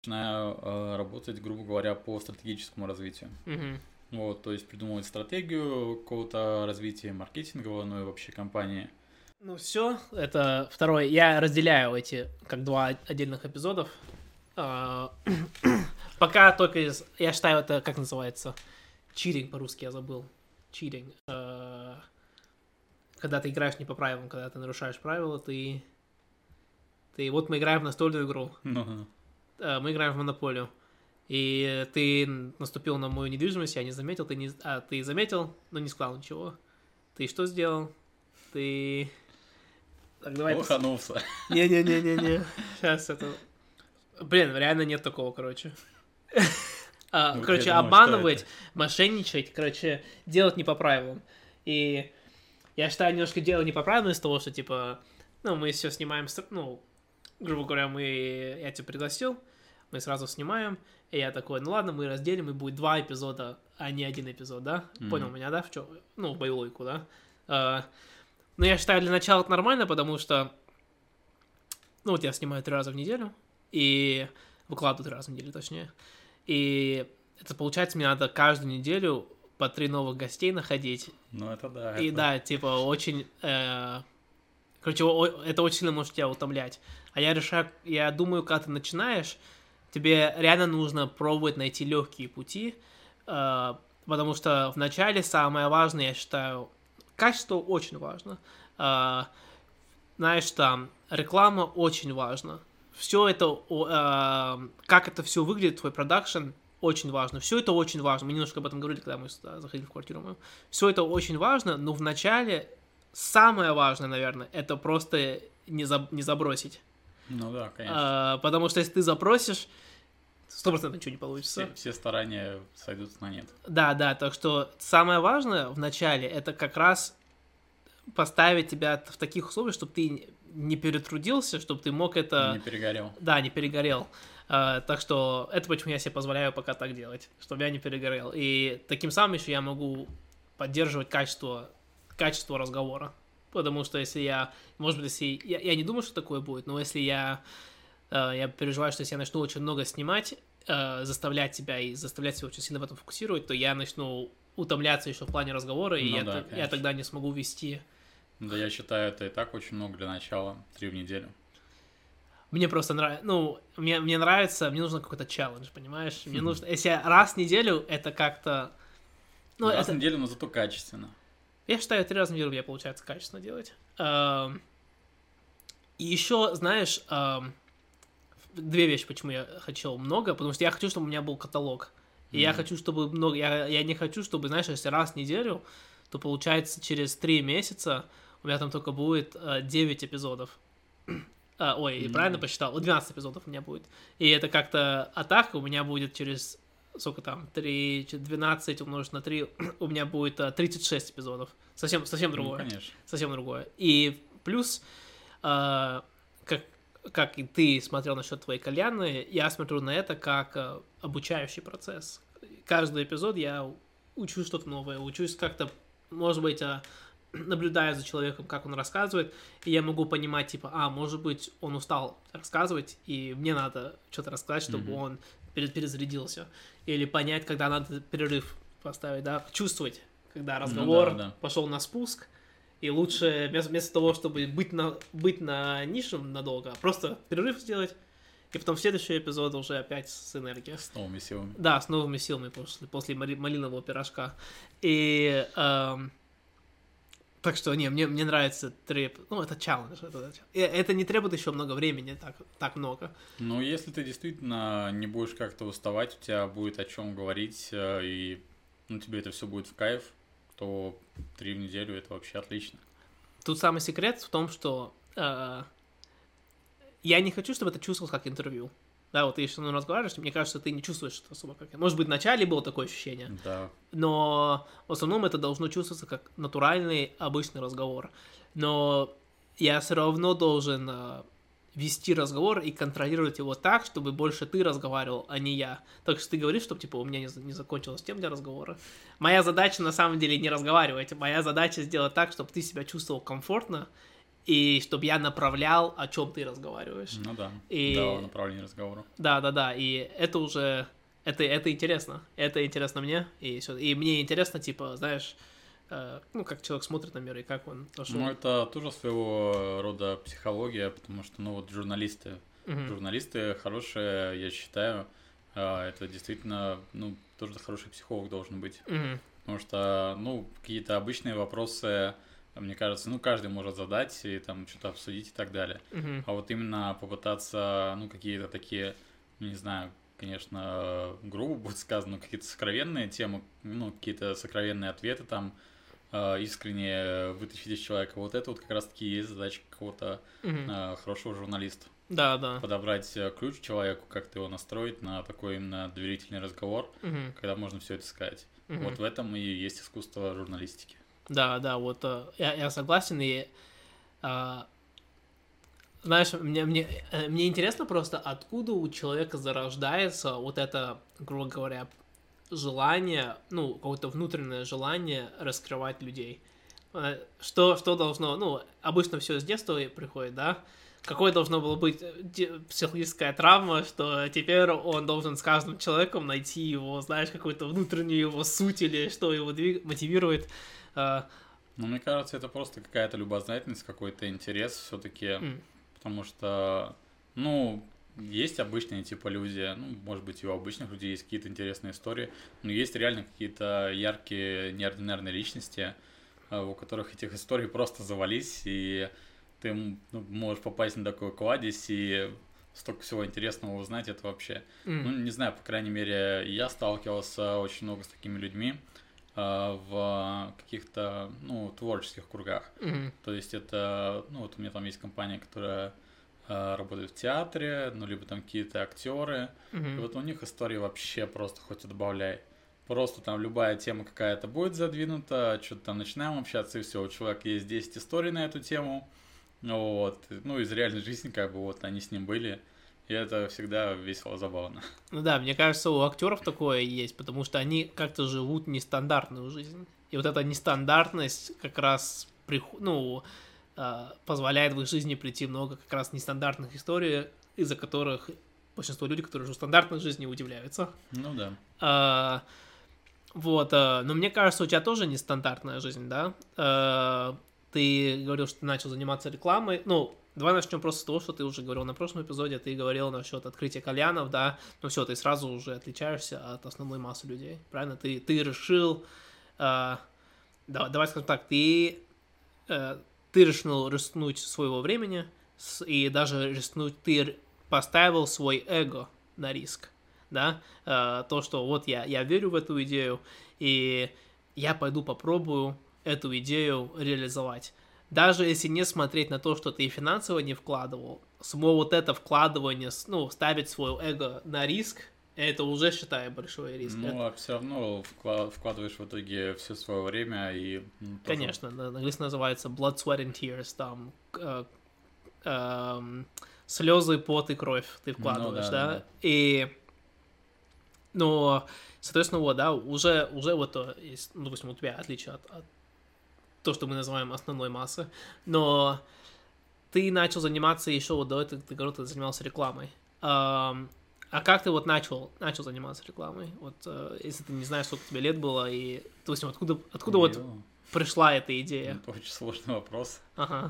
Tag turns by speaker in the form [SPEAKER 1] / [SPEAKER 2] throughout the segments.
[SPEAKER 1] начинаю э, работать, грубо говоря, по стратегическому развитию.
[SPEAKER 2] Мгм.
[SPEAKER 1] Вот, то есть придумывать стратегию какого-то развития маркетингового, ну и вообще компании.
[SPEAKER 2] Ну все, это второй. Я разделяю эти как два отдельных эпизодов. А, Пока только из... Я считаю, это как называется? Читинг по-русски я забыл. Читинг. Когда ты играешь не по правилам, когда ты нарушаешь правила, ты... Ты... Вот мы играем в настольную игру. Э, Мы играем в монополию. И ты наступил на мою недвижимость, я не заметил, ты не... А, ты заметил, но не сказал ничего. Ты что сделал? Ты... Так, давай...
[SPEAKER 1] лоханулся.
[SPEAKER 2] Не-не-не-не-не. Сейчас это... Блин, реально нет такого, короче. А,
[SPEAKER 1] Ну,
[SPEAKER 2] Короче,
[SPEAKER 1] думаю,
[SPEAKER 2] обманывать, мошенничать, короче, делать не по правилам. И я считаю, немножко дело не по правилам из того, что, типа, ну, мы все снимаем, ну, грубо говоря, мы, я тебя пригласил, мы сразу снимаем, и я такой, ну ладно, мы разделим, и будет два эпизода, а не один эпизод, да?
[SPEAKER 1] Мгм.
[SPEAKER 2] Понял меня, да, в чё? Ну, в мою логику, да? А, Но я считаю, для начала это нормально, потому что, ну, вот я снимаю три раза в неделю, и выкладываю три раза в неделю, точнее, и это получается, мне надо каждую неделю по три новых гостей находить,
[SPEAKER 1] Ну, это да.
[SPEAKER 2] и
[SPEAKER 1] это-
[SPEAKER 2] да, типа, очень... э, Короче, это очень сильно может тебя утомлять. А я решаю, я думаю, когда ты начинаешь, тебе реально нужно пробовать найти легкие пути, э, потому что вначале самое важное, я считаю, качество очень важно. Э, Знаешь, там, реклама очень важна. Все это, э, как это все выглядит, твой продакшн, очень важно. Все это очень важно. Мы немножко об этом говорили, когда мы сюда заходили в квартиру мою. Все это очень важно, но вначале самое важное, наверное, это просто не, заб- не забросить.
[SPEAKER 1] Ну да, конечно.
[SPEAKER 2] А, потому что если ты запросишь, сто процентов ничего не получится.
[SPEAKER 1] Все, все старания сойдутся на нет.
[SPEAKER 2] Да, да, так что самое важное в начале это как раз поставить тебя в таких условиях, чтобы ты не перетрудился, чтобы ты мог это...
[SPEAKER 1] Не перегорел.
[SPEAKER 2] Да, не перегорел. А, так что это почему я себе позволяю пока так делать, чтобы я не перегорел. И таким самым еще я могу поддерживать качество, качество разговора. Потому что если я, может быть, если я, я не думаю, что такое будет, но если я, э, я переживаю, что если я начну очень много снимать, э, заставлять себя и заставлять себя очень сильно в этом фокусировать, то я начну утомляться еще в плане разговора, и
[SPEAKER 1] Ну
[SPEAKER 2] я,
[SPEAKER 1] да,
[SPEAKER 2] я
[SPEAKER 1] конечно.
[SPEAKER 2] тогда не смогу вести
[SPEAKER 1] Да, я считаю, это и так очень много для начала. Три в неделю.
[SPEAKER 2] Мне просто нравится, ну, мне, мне нравится, мне нужно какой-то челлендж, понимаешь? Мне нужно, если я раз в неделю, это как-то... Ну,
[SPEAKER 1] Раз
[SPEAKER 2] это,
[SPEAKER 1] в неделю, но зато качественно.
[SPEAKER 2] Я считаю, три раза в неделю у меня получается качественно делать. Эм, И еще, знаешь, эм, две вещи, почему я хотел много, потому что я хочу, чтобы у меня был каталог. И я
[SPEAKER 1] Мгм.
[SPEAKER 2] хочу, чтобы много... Я, я не хочу, чтобы, знаешь, если раз в неделю, то получается через три месяца у меня там только будет э, 9 эпизодов. А, ой,
[SPEAKER 1] Мгм.
[SPEAKER 2] правильно посчитал? 12 эпизодов у меня будет. И это как-то атака у меня будет через сколько там, 3, 12 умножить на 3, у меня будет э, 36 эпизодов. Совсем, совсем
[SPEAKER 1] Ну,
[SPEAKER 2] другое.
[SPEAKER 1] конечно.
[SPEAKER 2] совсем другое. И плюс, э, как, как и ты смотрел насчет твоей кальяны, я смотрю на это как э, обучающий процесс. Каждый эпизод я учу что-то новое, учусь как-то, может быть, э, наблюдая за человеком, как он рассказывает, и я могу понимать, типа, а, может быть, он устал рассказывать, и мне надо что-то рассказать, чтобы
[SPEAKER 1] Мгм.
[SPEAKER 2] он перезарядился. Или понять, когда надо перерыв поставить, да, чувствовать, когда разговор
[SPEAKER 1] Ну да, да.
[SPEAKER 2] пошел на спуск, и лучше вместо, вместо того, чтобы быть на, быть на нишем надолго, просто перерыв сделать, и потом следующий эпизод уже опять с энергией.
[SPEAKER 1] С новыми силами.
[SPEAKER 2] Да, с новыми силами после, после мали- малинового пирожка. И эм, так что, не, мне, мне нравится треп. Ну, это челлендж. Это, и это не требует еще много времени, так, так много.
[SPEAKER 1] Ну, если ты действительно не будешь как-то уставать, у тебя будет о чем говорить, э, и ну, тебе это все будет в кайф, то три в неделю это вообще отлично.
[SPEAKER 2] Тут самый секрет в том, что э, я не хочу, чтобы это чувствовалось как интервью. Да, вот ты со мной разговариваешь, мне кажется, ты не чувствуешь это особо как... Может быть, в начале было такое ощущение,
[SPEAKER 1] Да.
[SPEAKER 2] но в основном это должно чувствоваться как натуральный, обычный разговор. Но я все равно должен э, вести разговор и контролировать его так, чтобы больше ты разговаривал, а не я. Так что ты говоришь, чтобы типа у меня не, не закончилась тем для разговора. Моя задача на самом деле не разговаривать, моя задача сделать так, чтобы ты себя чувствовал комфортно и чтобы я направлял, о чем ты разговариваешь.
[SPEAKER 1] Ну да.
[SPEAKER 2] И-
[SPEAKER 1] Да, направление разговора.
[SPEAKER 2] Да, да, да. И это уже это, это интересно. Это интересно мне. И, всё. и мне интересно, типа, знаешь, э, ну, как человек смотрит на мир и как он пошел.
[SPEAKER 1] Ну, это тоже своего рода психология, потому что, ну, вот журналисты,
[SPEAKER 2] Мгм.
[SPEAKER 1] журналисты хорошие, я считаю, а, это действительно, ну, тоже хороший психолог должен быть.
[SPEAKER 2] Мгм.
[SPEAKER 1] Потому что, ну, какие-то обычные вопросы, мне кажется, ну, каждый может задать и там что-то обсудить и так далее.
[SPEAKER 2] Мгм.
[SPEAKER 1] А вот именно попытаться, ну, какие-то такие, ну, не знаю, конечно, грубо будет сказано, но какие-то сокровенные темы, ну, какие-то сокровенные ответы там, э, искренне вытащить из человека. Вот это вот как раз-таки есть задача какого-то э, хорошего журналиста.
[SPEAKER 2] Да, да.
[SPEAKER 1] Подобрать э, ключ человеку, как-то его настроить на такой именно доверительный разговор,
[SPEAKER 2] Мгм.
[SPEAKER 1] когда можно все это сказать.
[SPEAKER 2] Мгм.
[SPEAKER 1] Вот в этом и есть искусство журналистики.
[SPEAKER 2] Да, да, вот э, я, я согласен, и а, знаешь, мне, мне, э, мне интересно просто, откуда у человека зарождается вот это, грубо говоря, желание, ну, какое-то внутреннее желание раскрывать людей. Э, Что, что должно, ну, обычно все с детства приходит, да? Какой должно было быть э, психологическая травма, что теперь он должен с каждым человеком найти его, знаешь, какую-то внутреннюю его суть или что его двиг- мотивирует. Э,
[SPEAKER 1] Но мне кажется, это просто какая-то любознательность, какой-то интерес все-таки,
[SPEAKER 2] М.
[SPEAKER 1] потому что, ну, есть обычные типа люди, ну, может быть, и у обычных людей есть какие-то интересные истории, но есть реально какие-то яркие, неординарные личности, э, у которых этих историй просто завались, и ты ну, можешь попасть на такой кладезь и столько всего интересного узнать, это вообще
[SPEAKER 2] м.
[SPEAKER 1] ну, не знаю, по крайней мере, я сталкивался очень много с такими людьми э, в каких-то, ну, творческих кругах.
[SPEAKER 2] Мгм.
[SPEAKER 1] То есть это, ну, вот у меня там есть компания, которая э, работает в театре, ну, либо там какие-то актеры. И
[SPEAKER 2] Мгм.
[SPEAKER 1] вот у них истории вообще просто хоть добавляй. Просто там любая тема какая-то будет задвинута, что-то там начинаем общаться, и все, у человека есть 10 историй на эту тему. Вот. Ну, из реальной жизни, как бы, вот они с ним были. И это всегда весело, забавно.
[SPEAKER 2] Ну да, мне кажется, у актеров такое есть, потому что они как-то живут нестандартную жизнь. И вот эта нестандартность как раз приху- ну, э, позволяет в их жизни прийти много как раз нестандартных историй, из-за которых большинство людей, которые живут в стандартной жизни, удивляются.
[SPEAKER 1] Ну да.
[SPEAKER 2] А, Вот, а, но мне кажется, у тебя тоже нестандартная жизнь, да? Ты говорил, что ты начал заниматься рекламой. Ну, давай начнем просто с того, что ты уже говорил на прошлом эпизоде, ты говорил насчет открытия кальянов, да? Ну все, ты сразу уже отличаешься от основной массы людей, правильно? Ты, ты решил, а, да- давай скажем так, ты, э, ты решил рискнуть своего времени, и даже рискнуть, ты поставил свой эго на риск да, э, то, что вот я, я верю в эту идею, и я пойду попробую эту идею реализовать. Даже если не смотреть на то, что ты финансово не вкладывал, само вот это вкладывание, ну, ставить свое эго на риск, это уже, считаю, большой риск.
[SPEAKER 1] Ну,
[SPEAKER 2] Это-
[SPEAKER 1] а все равно вкла- вкладываешь в итоге все свое время и... ну, тоже-
[SPEAKER 2] Конечно, на английском называется blood, sweat and tears, там э, эм, слезы, пот и кровь ты вкладываешь,
[SPEAKER 1] Ну да,
[SPEAKER 2] да?
[SPEAKER 1] да.
[SPEAKER 2] И, но, соответственно, вот, да, уже, уже вот, э, есть, ну, допустим, у тебя отличие от, от то, что мы называем основной массы, но ты начал заниматься еще вот до этого, ты говорил, ты занимался рекламой. Ам, а как ты вот начал, начал заниматься рекламой? Вот, э, если ты не знаешь, сколько тебе лет было, и, допустим, откуда, откуда вот
[SPEAKER 1] Ё,
[SPEAKER 2] пришла эта идея?
[SPEAKER 1] Это очень сложный вопрос.
[SPEAKER 2] Ага.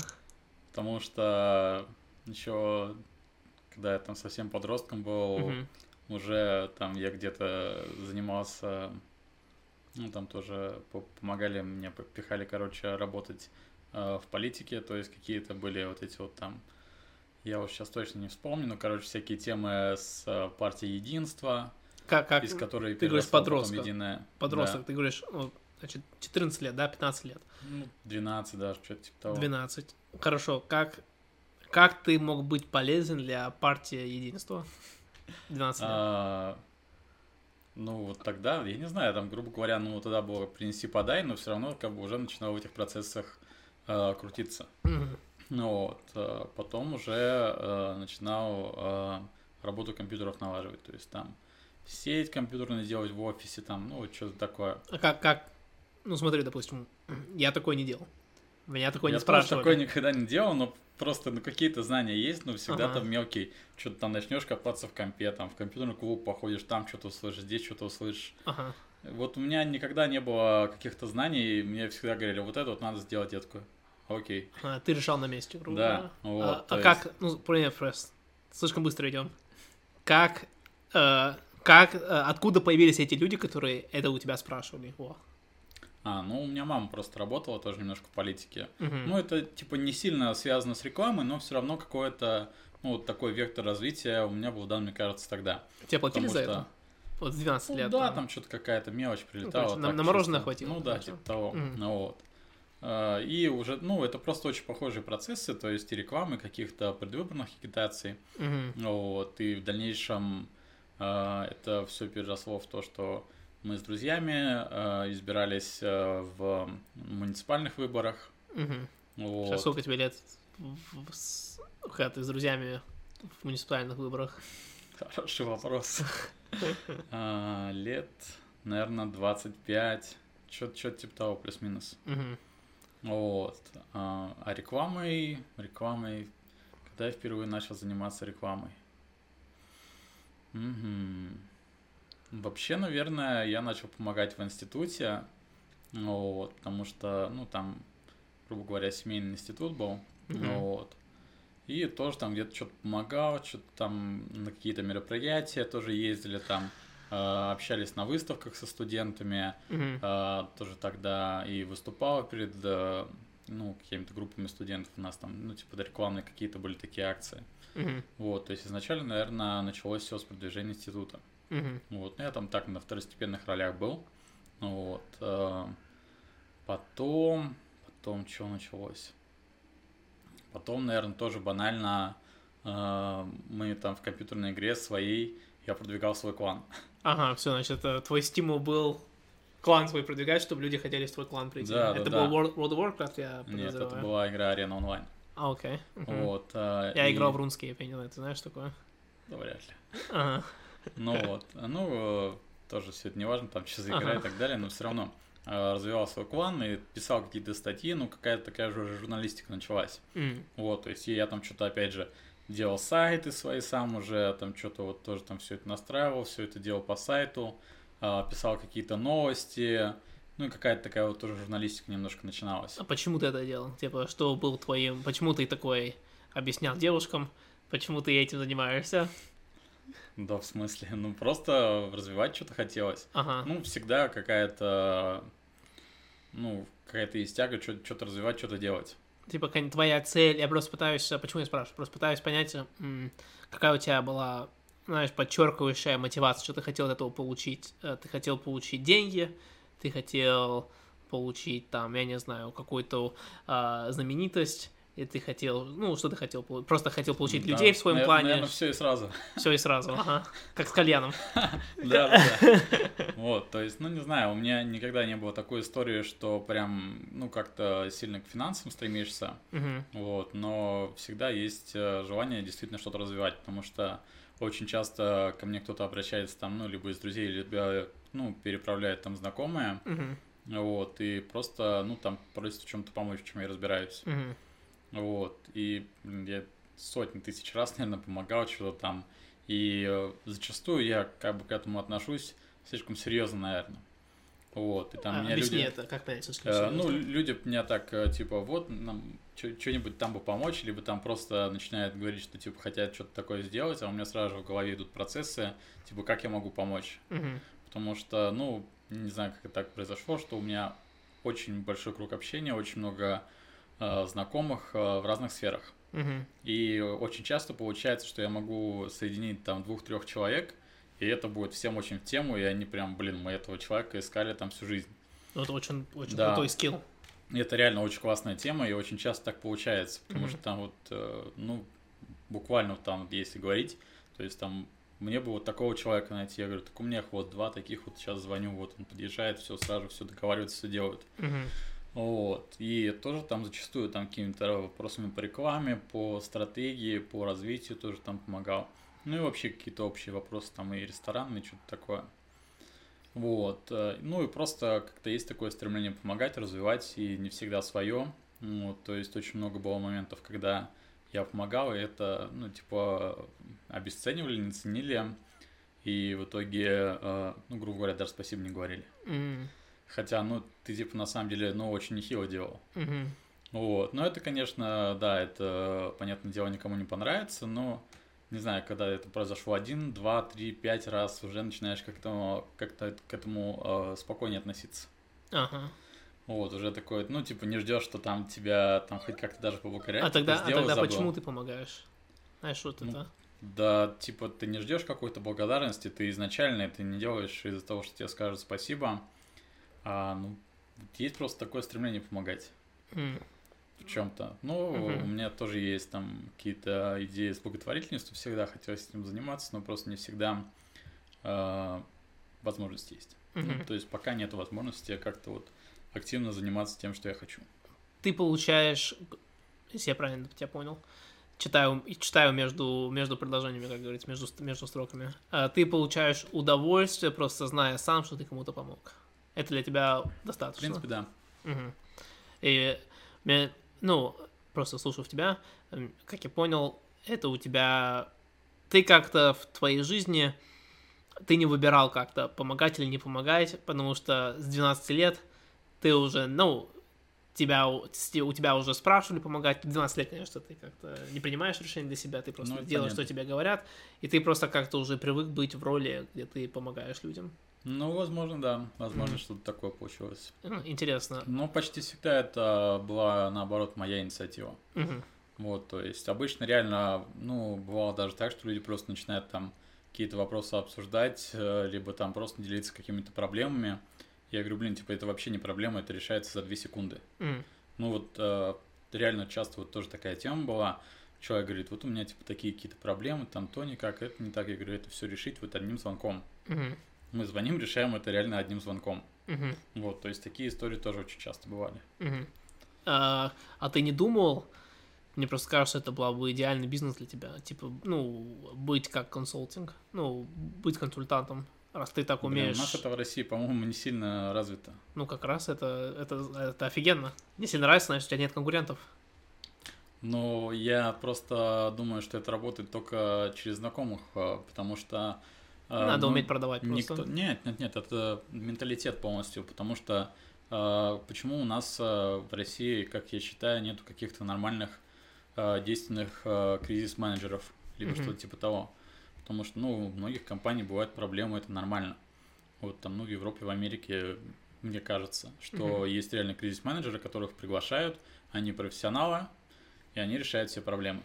[SPEAKER 1] Потому что еще, когда я там совсем подростком был,
[SPEAKER 2] Мгм.
[SPEAKER 1] уже там я где-то занимался, ну там тоже по- помогали мне, пихали, короче, работать э, в политике, то есть какие-то были вот эти вот там, я вот сейчас точно не вспомню, но, короче, всякие темы с э, партией единства,
[SPEAKER 2] Как, как
[SPEAKER 1] из которой
[SPEAKER 2] ты говоришь, подростка.
[SPEAKER 1] единая...
[SPEAKER 2] подросток,
[SPEAKER 1] да.
[SPEAKER 2] ты говоришь, ну, значит, 14 лет, да, 15 лет,
[SPEAKER 1] Ну, 12 даже, что-то типа того.
[SPEAKER 2] 12. Хорошо, как, как ты мог быть полезен для партии единства? 12 лет.
[SPEAKER 1] Ну, вот тогда, я не знаю, там, грубо говоря, ну, тогда было принеси-подай, но все равно как бы уже начинал в этих процессах э, крутиться.
[SPEAKER 2] Мгм.
[SPEAKER 1] Ну, вот, э, потом уже э, начинал э, работу компьютеров налаживать, то есть там сеть компьютерную делать в офисе, там, ну, вот что-то такое.
[SPEAKER 2] А как, как, ну смотри, допустим, я такое не делал. Меня такое
[SPEAKER 1] я
[SPEAKER 2] не спрашивали.
[SPEAKER 1] такое никогда не делал, но просто ну, какие-то знания есть, но всегда
[SPEAKER 2] Ага.
[SPEAKER 1] там мелкий. Что-то там начнешь копаться в компе, там в компьютерный клуб походишь, там что-то услышишь, здесь что-то услышишь.
[SPEAKER 2] Ага.
[SPEAKER 1] Вот у меня никогда не было каких-то знаний, и мне всегда говорили, вот это вот надо сделать, я такой, окей.
[SPEAKER 2] А, ты решал на месте, грубо
[SPEAKER 1] Да,
[SPEAKER 2] говоря.
[SPEAKER 1] вот,
[SPEAKER 2] А, а
[SPEAKER 1] есть-
[SPEAKER 2] как, ну, пример просто, слишком быстро идем. Как, э, как, э, откуда появились эти люди, которые это у тебя спрашивали? Во.
[SPEAKER 1] А, ну у меня мама просто работала тоже немножко в политике.
[SPEAKER 2] Мгм.
[SPEAKER 1] Ну, это типа не сильно связано с рекламой, но все равно какой-то, ну, вот такой вектор развития у меня был дан, мне кажется, тогда.
[SPEAKER 2] Тебе платили
[SPEAKER 1] Потому
[SPEAKER 2] за
[SPEAKER 1] что-
[SPEAKER 2] это? Вот с 12
[SPEAKER 1] Ну,
[SPEAKER 2] лет.
[SPEAKER 1] да, там что-то какая-то мелочь прилетала.
[SPEAKER 2] короче, на- на мороженое
[SPEAKER 1] чисто.
[SPEAKER 2] хватило,
[SPEAKER 1] Ну да, типа того.
[SPEAKER 2] Мгм.
[SPEAKER 1] Ну вот. А, И уже, ну, это просто очень похожие процессы, то есть и рекламы, каких-то предвыборных агитаций.
[SPEAKER 2] Мгм.
[SPEAKER 1] Вот, и в дальнейшем а, это все переросло в то, что мы с друзьями а, избирались а, в муниципальных выборах.
[SPEAKER 2] Мгм.
[SPEAKER 1] Вот.
[SPEAKER 2] Сейчас сколько тебе лет, когда ты с друзьями в муниципальных выборах?
[SPEAKER 1] Хороший вопрос. А, Лет, наверное, 25. Что-то типа того, плюс-минус. Вот. А а рекламой, рекламой, когда я впервые начал заниматься рекламой? Мгм. Вообще, наверное, я начал помогать в институте, вот, потому что, ну, там, грубо говоря, семейный институт был,
[SPEAKER 2] Мгм.
[SPEAKER 1] вот. И тоже там где-то что-то помогал, что-то там на какие-то мероприятия тоже ездили, там э, общались на выставках со студентами, а, тоже тогда и выступала перед э, ну, какими-то группами студентов. У нас там, ну, типа, рекламные какие-то были такие акции.
[SPEAKER 2] Мгм.
[SPEAKER 1] Вот, то есть изначально, наверное, началось все с продвижения института.
[SPEAKER 2] Мгм.
[SPEAKER 1] Вот, ну, я там так на второстепенных ролях был. Вот. э, Потом, потом что началось? Потом, наверное, тоже банально э, мы там в компьютерной игре своей, я продвигал свой клан.
[SPEAKER 2] Ага, все, значит, это твой стимул был клан свой продвигать, чтобы люди хотели в твой клан прийти.
[SPEAKER 1] Да, да,
[SPEAKER 2] это
[SPEAKER 1] да.
[SPEAKER 2] был World, World of Warcraft, я
[SPEAKER 1] Нет, это была игра Arena Online.
[SPEAKER 2] А, окей. Мгм.
[SPEAKER 1] Вот. э,
[SPEAKER 2] Я
[SPEAKER 1] и-
[SPEAKER 2] играл в RuneScape, я знаю, ты знаешь такое?
[SPEAKER 1] Да, вряд ли.
[SPEAKER 2] Ага.
[SPEAKER 1] Ну вот, ну, э, тоже все это не важно, там, что за игра
[SPEAKER 2] Ага.
[SPEAKER 1] и так далее, но все равно э, развивал свой клан и писал какие-то статьи, ну, какая-то такая же уже журналистика началась.
[SPEAKER 2] М.
[SPEAKER 1] Вот, то есть я там что-то, опять же, делал сайты свои сам уже, там что-то вот тоже там все это настраивал, все это делал по сайту, э, писал какие-то новости, ну, и какая-то такая вот тоже журналистика немножко начиналась.
[SPEAKER 2] А почему ты это делал? Типа, что был твоим... Почему ты такой объяснял девушкам? Почему ты этим занимаешься?
[SPEAKER 1] Да, в смысле, ну, просто развивать что-то хотелось.
[SPEAKER 2] Ага.
[SPEAKER 1] Ну, всегда какая-то, ну, какая-то есть тяга что-то развивать, что-то делать.
[SPEAKER 2] Типа, какая твоя цель... Я просто пытаюсь... Почему я спрашиваю? Просто пытаюсь понять, м, какая у тебя была, знаешь, подчеркивающая мотивация, что ты хотел от этого получить. Э, Ты хотел получить деньги, ты хотел получить там, я не знаю, какую-то а, знаменитость, и ты хотел, ну, что ты хотел, просто хотел получить
[SPEAKER 1] Да,
[SPEAKER 2] людей в своем
[SPEAKER 1] навер-
[SPEAKER 2] плане,
[SPEAKER 1] Наверное, все и сразу.
[SPEAKER 2] все и сразу, ага, как с кальяном.
[SPEAKER 1] Да, да. Вот, то есть, ну, не знаю, у меня никогда не было такой истории, что прям, ну, как-то сильно к финансам стремишься, вот, но всегда есть э, желание действительно что-то развивать, потому что очень часто ко мне кто-то обращается там, ну, либо из друзей, либо, ну, переправляет там знакомые, вот, и просто, ну, там просит в чем-то помочь, в чем я разбираюсь. Вот, и блин, я сотни тысяч раз, наверное, помогал что-то там. И э, зачастую я как бы к этому отношусь слишком серьезно, наверное. Вот, и там
[SPEAKER 2] А,
[SPEAKER 1] меня
[SPEAKER 2] Объясни
[SPEAKER 1] люди...
[SPEAKER 2] это, как понять,
[SPEAKER 1] э, ну, люди меня так, э, типа, вот, нам что-нибудь там бы помочь, либо там просто начинают говорить, что, типа, хотят что-то такое сделать, а у меня сразу же в голове идут процессы, типа, как я могу помочь.
[SPEAKER 2] Мгм.
[SPEAKER 1] Потому что, ну, не знаю, как это так произошло, что у меня очень большой круг общения, очень много знакомых э, в разных сферах.
[SPEAKER 2] Мгм.
[SPEAKER 1] И очень часто получается, что я могу соединить там двух-трех человек, и это будет всем очень в тему, и они прям, блин, мы этого человека искали там всю жизнь.
[SPEAKER 2] Ну, Это очень, очень
[SPEAKER 1] Да.
[SPEAKER 2] крутой скилл.
[SPEAKER 1] Это реально очень классная тема, и очень часто так получается, потому
[SPEAKER 2] Мгм.
[SPEAKER 1] что там вот, э, ну, буквально там, если говорить, то есть там мне бы вот такого человека найти, я говорю, так у меня вот два таких, вот сейчас звоню, вот он подъезжает, все сразу, все договаривается, все делают.
[SPEAKER 2] Мгм.
[SPEAKER 1] Вот. И тоже там зачастую там какими-то вопросами по рекламе, по стратегии, по развитию тоже там помогал. Ну и вообще какие-то общие вопросы там и ресторанные, что-то такое. Вот. э, Ну и просто как-то есть такое стремление помогать, развивать, и не всегда свое. Вот, то есть очень много было моментов, когда я помогал, и это, ну, типа, обесценивали, не ценили, и в итоге, э, ну, грубо говоря, даже спасибо не говорили.
[SPEAKER 2] Мгм.
[SPEAKER 1] Хотя, ну, ты, типа, на самом деле, ну, очень нехило делал.
[SPEAKER 2] Мгм.
[SPEAKER 1] Вот, но это, конечно, да, это, понятное дело, никому не понравится, но, не знаю, когда это произошло один, два, три, пять раз, уже начинаешь как-то как-то к этому э, спокойнее относиться.
[SPEAKER 2] Ага.
[SPEAKER 1] Вот, уже такой, ну, типа, не ждешь, что там тебя там хоть как-то даже поблагодарят.
[SPEAKER 2] А тогда, а
[SPEAKER 1] сделал и
[SPEAKER 2] тогда
[SPEAKER 1] забыл.
[SPEAKER 2] почему ты помогаешь? Знаешь, что
[SPEAKER 1] Ну,
[SPEAKER 2] это?
[SPEAKER 1] Да, типа, ты не ждешь какой-то благодарности, ты изначально это не делаешь из-за того, что тебе скажут спасибо. А, ну, есть просто такое стремление помогать
[SPEAKER 2] М,
[SPEAKER 1] в чем-то. Ну,
[SPEAKER 2] Мгм.
[SPEAKER 1] у меня тоже есть там какие-то идеи с благотворительностью, всегда хотелось этим заниматься, но просто не всегда э, возможность есть. Ну,
[SPEAKER 2] мгм.
[SPEAKER 1] то есть пока нет возможности как-то вот активно заниматься тем, что я хочу.
[SPEAKER 2] Ты получаешь, если я правильно тебя понял, читаю, читаю между, между предложениями, как говорится, между, между строками. А, Ты получаешь удовольствие, просто зная сам, что ты кому-то помог. Это для тебя
[SPEAKER 1] В
[SPEAKER 2] достаточно.
[SPEAKER 1] принципе, да.
[SPEAKER 2] Мгм. И, ну, просто слушав тебя, м, как я понял, это у тебя... Ты как-то в твоей жизни, ты не выбирал как-то помогать или не помогать, потому что с 12 лет ты уже, ну, тебя, у тебя уже спрашивали помогать. В 12 лет, конечно, ты как-то не принимаешь решения для себя, ты просто
[SPEAKER 1] Ну,
[SPEAKER 2] делаешь,
[SPEAKER 1] понятно.
[SPEAKER 2] что тебе говорят, и ты просто как-то уже привык быть в роли, где ты помогаешь людям.
[SPEAKER 1] Ну, возможно, да. Возможно,
[SPEAKER 2] Мгм.
[SPEAKER 1] что-то такое получилось.
[SPEAKER 2] М, Интересно.
[SPEAKER 1] Но почти всегда это была, наоборот, моя инициатива.
[SPEAKER 2] Мгм.
[SPEAKER 1] Вот, то есть обычно реально, ну, бывало даже так, что люди просто начинают там какие-то вопросы обсуждать, э, либо там просто делиться какими-то проблемами. Я говорю, блин, типа, это вообще не проблема, это решается за две секунды.
[SPEAKER 2] М,
[SPEAKER 1] Ну вот э, реально часто вот тоже такая тема была. Человек говорит, вот у меня типа такие какие-то проблемы, там то никак, это не так. Я говорю, это все решить вот одним звонком.
[SPEAKER 2] мгм,
[SPEAKER 1] Мы звоним, решаем это реально одним звонком.
[SPEAKER 2] мгм.
[SPEAKER 1] Вот, то есть такие истории тоже очень часто бывали.
[SPEAKER 2] Мгм. А, а ты не думал, мне просто кажется, это был бы идеальный бизнес для тебя, типа, ну, быть как консалтинг, ну, быть консультантом, раз ты так
[SPEAKER 1] Блин,
[SPEAKER 2] умеешь,
[SPEAKER 1] у нас это в России, по-моему, не сильно развито.
[SPEAKER 2] ну, как раз это, это, это офигенно. Если нравится, значит, у тебя нет конкурентов.
[SPEAKER 1] Но я просто думаю, что это работает только через знакомых, э, потому что... э,
[SPEAKER 2] Надо
[SPEAKER 1] ну,
[SPEAKER 2] уметь продавать
[SPEAKER 1] Никто...
[SPEAKER 2] просто.
[SPEAKER 1] Нет, нет, нет, это менталитет полностью, потому что э, почему у нас э, в России, как я считаю, нету каких-то нормальных действенных кризис-менеджеров, либо
[SPEAKER 2] Мгм.
[SPEAKER 1] что-то типа того. Потому что, ну, у многих компаний бывают проблемы, это нормально. Вот там, ну, в Европе, в Америке, мне кажется, что
[SPEAKER 2] Мгм.
[SPEAKER 1] есть реально кризис-менеджеры, которых приглашают, они профессионалы, и они решают все проблемы.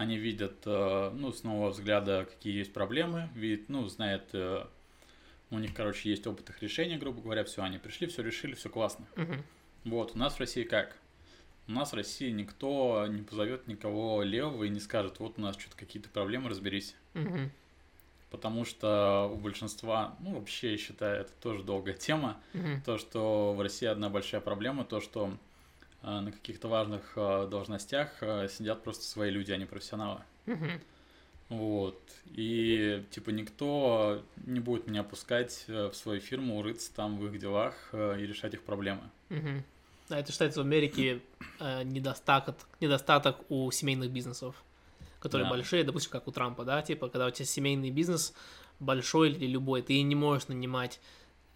[SPEAKER 1] Они видят, э, ну, с нового взгляда, какие есть проблемы, видят, ну, знают, э, у них, короче, есть опыт их решения, грубо говоря, все, они пришли, все решили, все классно.
[SPEAKER 2] Мгм.
[SPEAKER 1] Вот, у нас в России как? У нас в России никто не позовет никого левого и не скажет, вот у нас что-то какие-то проблемы, разберись.
[SPEAKER 2] Мгм.
[SPEAKER 1] Потому что у большинства, ну, вообще, я считаю, это тоже долгая тема,
[SPEAKER 2] Мгм.
[SPEAKER 1] то, что в России одна большая проблема, то, что на каких-то важных э, должностях э, сидят просто свои люди, а не профессионалы.
[SPEAKER 2] Мгм.
[SPEAKER 1] Вот. И, типа, никто не будет меня пускать э, в свою фирму, урыться там в их делах э, и решать их проблемы.
[SPEAKER 2] Мгм. Да, это считается в Америке э, недостаток, недостаток у семейных бизнесов, которые
[SPEAKER 1] Да.
[SPEAKER 2] большие, допустим, как у Трампа, да, типа, когда у тебя семейный бизнес большой или любой, ты не можешь нанимать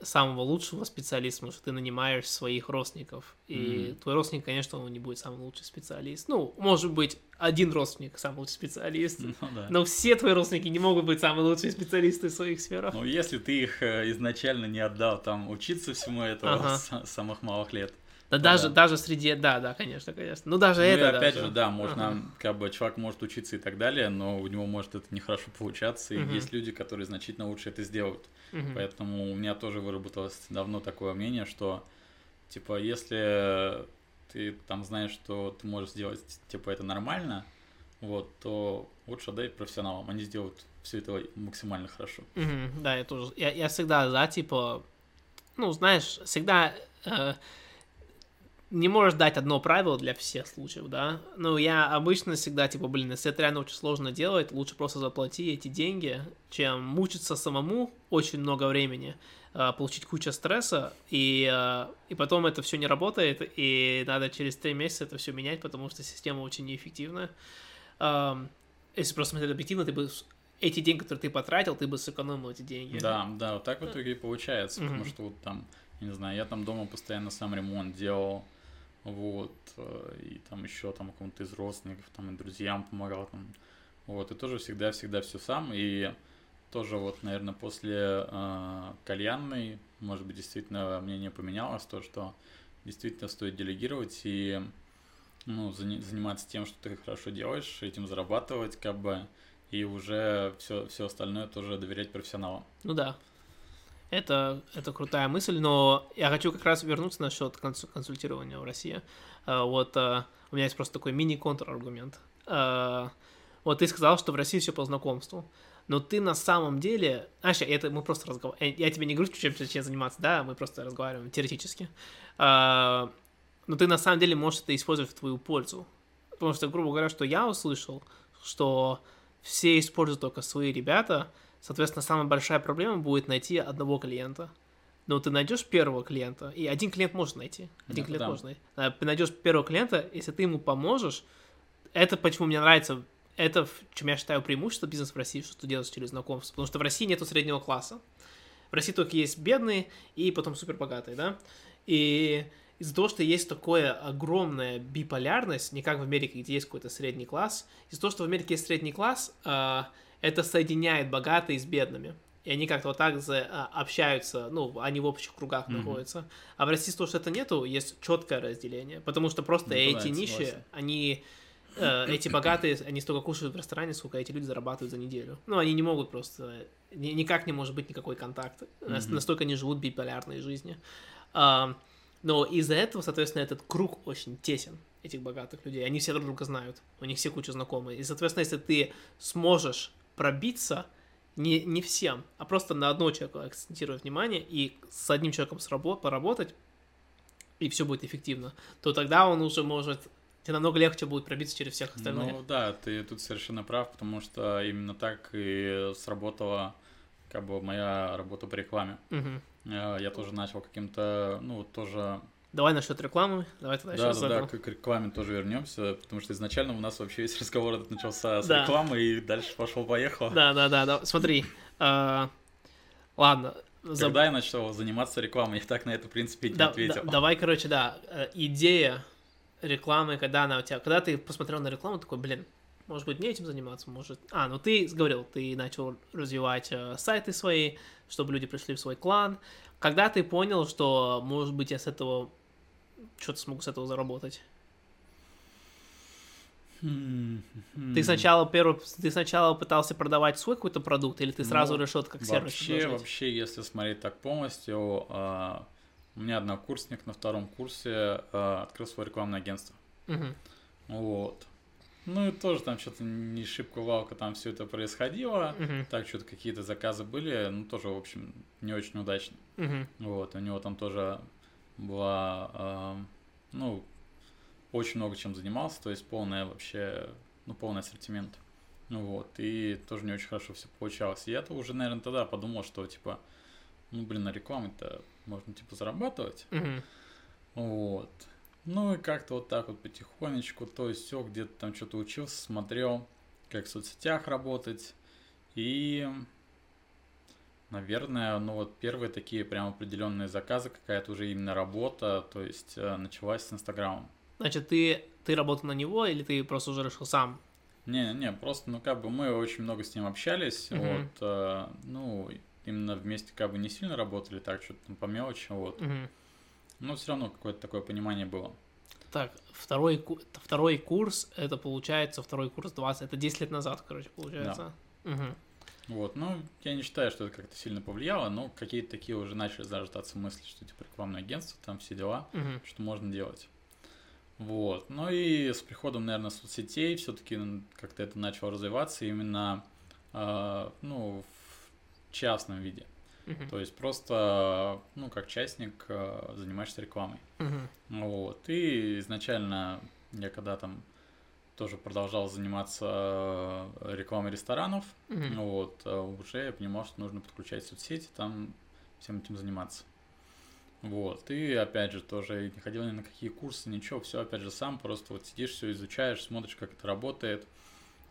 [SPEAKER 2] самого лучшего специалиста, потому что ты нанимаешь своих родственников. И
[SPEAKER 1] Мгм.
[SPEAKER 2] твой родственник, конечно, он не будет самый лучший специалист. Ну, может быть, один родственник самый лучший специалист.
[SPEAKER 1] Ну да.
[SPEAKER 2] Но все твои родственники не могут быть самые лучшие специалисты в своих сферах.
[SPEAKER 1] Ну, если ты их э, изначально не отдал там учиться всему этого
[SPEAKER 2] Ага.
[SPEAKER 1] с самых малых лет.
[SPEAKER 2] да,
[SPEAKER 1] ну
[SPEAKER 2] даже,
[SPEAKER 1] да.
[SPEAKER 2] даже среди... Да, да, конечно, конечно. Ну, даже
[SPEAKER 1] Ну, и
[SPEAKER 2] это
[SPEAKER 1] опять
[SPEAKER 2] даже.
[SPEAKER 1] же, да, можно,
[SPEAKER 2] Ага.
[SPEAKER 1] как бы, человек может учиться и так далее, но у него может это нехорошо получаться, и
[SPEAKER 2] Мгм.
[SPEAKER 1] есть люди, которые значительно лучше это сделают.
[SPEAKER 2] Мгм.
[SPEAKER 1] Поэтому у меня тоже выработалось давно такое мнение, что, типа, если ты там знаешь, что ты можешь сделать, типа, это нормально, вот, то лучше отдай профессионалам, они сделают все это максимально хорошо.
[SPEAKER 2] Мгм, да, я тоже. Я, я всегда за, типа, ну, знаешь, всегда э, не можешь дать одно правило для всех случаев, да. Ну, я обычно всегда, типа, блин, если это реально очень сложно делать, лучше просто заплати эти деньги, чем мучиться самому очень много времени, а, получить кучу стресса, и, а, и потом это все не работает, и надо через три месяца это все менять, потому что система очень неэффективная. Если просто смотреть объективно, ты бы эти деньги, которые ты потратил, ты бы сэкономил эти деньги.
[SPEAKER 1] Да, да, вот так в итоге и получается, mm-hmm. потому что вот там, не знаю, я там дома постоянно сам ремонт делал, вот, э, и там еще там кому-то из родственников, там и друзьям помогал, там, вот, и тоже всегда-всегда все сам, и тоже вот, наверное, после э, кальянной, может быть, действительно мнение поменялось, то, что действительно стоит делегировать и, ну, заниматься тем, что ты хорошо делаешь, этим зарабатывать, как бы, и уже все, все остальное тоже доверять профессионалам.
[SPEAKER 2] Ну да, это, это крутая мысль, но я хочу как раз вернуться насчет консультирования в России. А, вот а, у меня есть просто такой мини-контраргумент. А, вот ты сказал, что в России все по знакомству. Но ты на самом деле... Знаешь, это мы просто разговариваем. Я тебе не говорю, чем, чем заниматься, да, мы просто разговариваем теоретически. Но ты на самом деле можешь это использовать в твою пользу. Потому что, грубо говоря, что я услышал, что все используют только свои ребята, Соответственно, самая большая проблема будет найти одного клиента. Но ты найдешь первого клиента, и один клиент может найти. Один да, клиент да. может найти. Ты найдешь первого клиента, если ты ему поможешь, это почему мне нравится, это в чем я считаю преимущество бизнеса в России, что ты делаешь через знакомство. Потому что в России нету среднего класса. В России только есть бедные и потом супербогатые, да. И из-за того, что есть такое огромная биполярность, не как в Америке, где есть какой-то средний класс, из-за того, что в Америке есть средний класс, а, это соединяет богатые с бедными. И они как-то вот так за, а, общаются, ну, они в общих кругах mm-hmm. находятся. А в России, то, что это нету, есть четкое разделение. Потому что просто ну, эти да, нищие, они, э, эти богатые, они столько кушают в ресторане, сколько эти люди зарабатывают за неделю. Ну, они не могут просто, ни, никак не может быть никакой контакт. Mm-hmm. Настолько они живут биполярной жизнью. А, но из-за этого, соответственно, этот круг очень тесен этих богатых людей. Они все друг друга знают, у них все куча знакомых. И, соответственно, если ты сможешь пробиться не, не всем, а просто на одного человека акцентировать внимание и с одним человеком сработ, поработать, и все будет эффективно, то тогда он уже может тебе намного легче будет пробиться через всех остальных.
[SPEAKER 1] Ну да, ты тут совершенно прав, потому что именно так и сработала как бы моя работа по рекламе.
[SPEAKER 2] Угу.
[SPEAKER 1] Я тоже начал каким-то, ну, тоже
[SPEAKER 2] Давай насчет рекламы. Давай тогда
[SPEAKER 1] да, да, да, к, рекламе тоже вернемся, потому что изначально у нас вообще весь разговор этот начался с да. рекламы и дальше пошел-поехал.
[SPEAKER 2] Да, да, да, да. Смотри. Э, ладно.
[SPEAKER 1] Когда я начал заниматься рекламой, я так на это, в принципе, не да, ответил.
[SPEAKER 2] Да, давай, короче, да, э, идея рекламы, когда она у тебя, когда ты посмотрел на рекламу, такой, блин, может быть, мне этим заниматься, может... А, ну ты говорил, ты начал развивать э, сайты свои, чтобы люди пришли в свой клан. Когда ты понял, что, может быть, я с этого что-то смогу с этого заработать. Ты сначала первый, ты сначала пытался продавать свой какой-то продукт, или ты сразу ну, решил как сервис?
[SPEAKER 1] Вообще, вообще, если смотреть так полностью, э, у меня однокурсник на втором курсе э, открыл свое рекламное агентство.
[SPEAKER 2] Угу.
[SPEAKER 1] Вот. Ну и тоже там что-то не шибко валка там все это происходило.
[SPEAKER 2] Угу.
[SPEAKER 1] Так что-то какие-то заказы были, ну тоже, в общем, не очень удачно.
[SPEAKER 2] Угу.
[SPEAKER 1] Вот, у него там тоже была, э, ну, очень много чем занимался, то есть полная вообще, ну, полный ассортимент. Ну вот, и тоже не очень хорошо все получалось. И я-то уже, наверное, тогда подумал, что, типа, ну, блин, на рекламе-то можно, типа, зарабатывать.
[SPEAKER 2] Mm-hmm.
[SPEAKER 1] Вот. Ну и как-то вот так вот потихонечку, то есть все, где-то там что-то учился, смотрел, как в соцсетях работать. И Наверное, ну вот первые такие прям определенные заказы, какая-то уже именно работа, то есть э, началась с Инстаграмом.
[SPEAKER 2] Значит, ты, ты работал на него или ты просто уже решил сам?
[SPEAKER 1] Не, не, просто, ну как бы мы очень много с ним общались, uh вот, э, ну именно вместе как бы не сильно работали, так что-то там по мелочи, вот.
[SPEAKER 2] uh
[SPEAKER 1] Но все равно какое-то такое понимание было.
[SPEAKER 2] Так, второй, второй курс, это получается второй курс 20, это 10 лет назад, короче, получается. Да. Угу.
[SPEAKER 1] Вот, ну, я не считаю, что это как-то сильно повлияло, но какие-то такие уже начали зарождаться мысли, что типа рекламное агентство, там все дела,
[SPEAKER 2] угу.
[SPEAKER 1] что можно делать. Вот, ну и с приходом, наверное, соцсетей все-таки как-то это начало развиваться именно, э, ну, в частном виде.
[SPEAKER 2] Мгм.
[SPEAKER 1] То есть просто, ну, как частник э, занимаешься рекламой.
[SPEAKER 2] Мгм.
[SPEAKER 1] Вот. И изначально я когда там тоже продолжал заниматься э, рекламой ресторанов,
[SPEAKER 2] Мгм.
[SPEAKER 1] вот, э, уже я понимал, что нужно подключать соцсети, там всем этим заниматься. Вот, и опять же тоже не ходил ни на какие курсы, ничего, все опять же сам, просто вот сидишь, все изучаешь, смотришь, как это работает,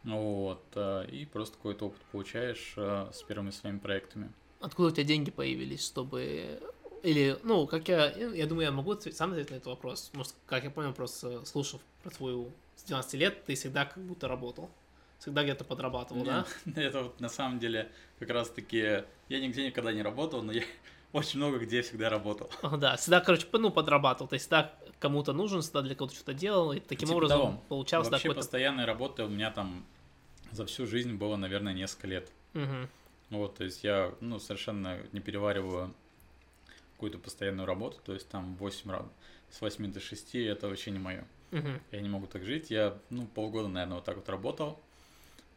[SPEAKER 1] вот, э, и просто какой-то опыт получаешь э, с первыми своими проектами.
[SPEAKER 2] Откуда у тебя деньги появились, чтобы... Или, ну, как я... Я думаю, я могу сам ответить на этот вопрос. Может, как я понял, просто слушав про твою... С 12 лет ты всегда как будто работал. Всегда где-то подрабатывал, да?
[SPEAKER 1] Нет, Это вот на самом деле как раз-таки, я нигде никогда не работал, но я очень много где всегда работал.
[SPEAKER 2] Ага, Да, всегда, короче, ну, подрабатывал. То есть всегда кому-то нужен, всегда для кого-то что-то делал, и таким
[SPEAKER 1] Типа
[SPEAKER 2] образом
[SPEAKER 1] того.
[SPEAKER 2] получалось да,
[SPEAKER 1] Вообще
[SPEAKER 2] какой-то...
[SPEAKER 1] постоянной работы у меня там за всю жизнь было, наверное, несколько лет.
[SPEAKER 2] Мгм.
[SPEAKER 1] Вот, то есть я, ну, совершенно не перевариваю какую-то постоянную работу, то есть там 8 раз, с 8 до 6 это вообще не мое.
[SPEAKER 2] Мгм.
[SPEAKER 1] Я не могу так жить. Я, ну, полгода, наверное, вот так вот работал.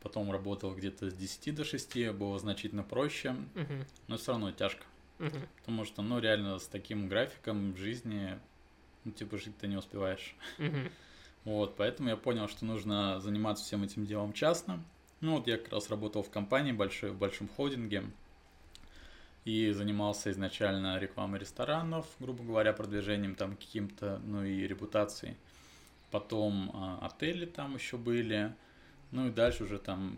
[SPEAKER 1] Потом работал где-то с 10 до 6, было значительно проще,
[SPEAKER 2] Мгм.
[SPEAKER 1] но все равно тяжко.
[SPEAKER 2] Мгм.
[SPEAKER 1] Потому что, ну, реально с таким графиком в жизни, ну, типа, жить ты не успеваешь.
[SPEAKER 2] Мгм.
[SPEAKER 1] Вот, поэтому я понял, что нужно заниматься всем этим делом частно. Ну, вот я как раз работал в компании большой, в большом холдинге. И занимался изначально рекламой ресторанов, грубо говоря, продвижением там каким-то, ну и репутацией. Потом а, отели там еще были. Ну и дальше уже там,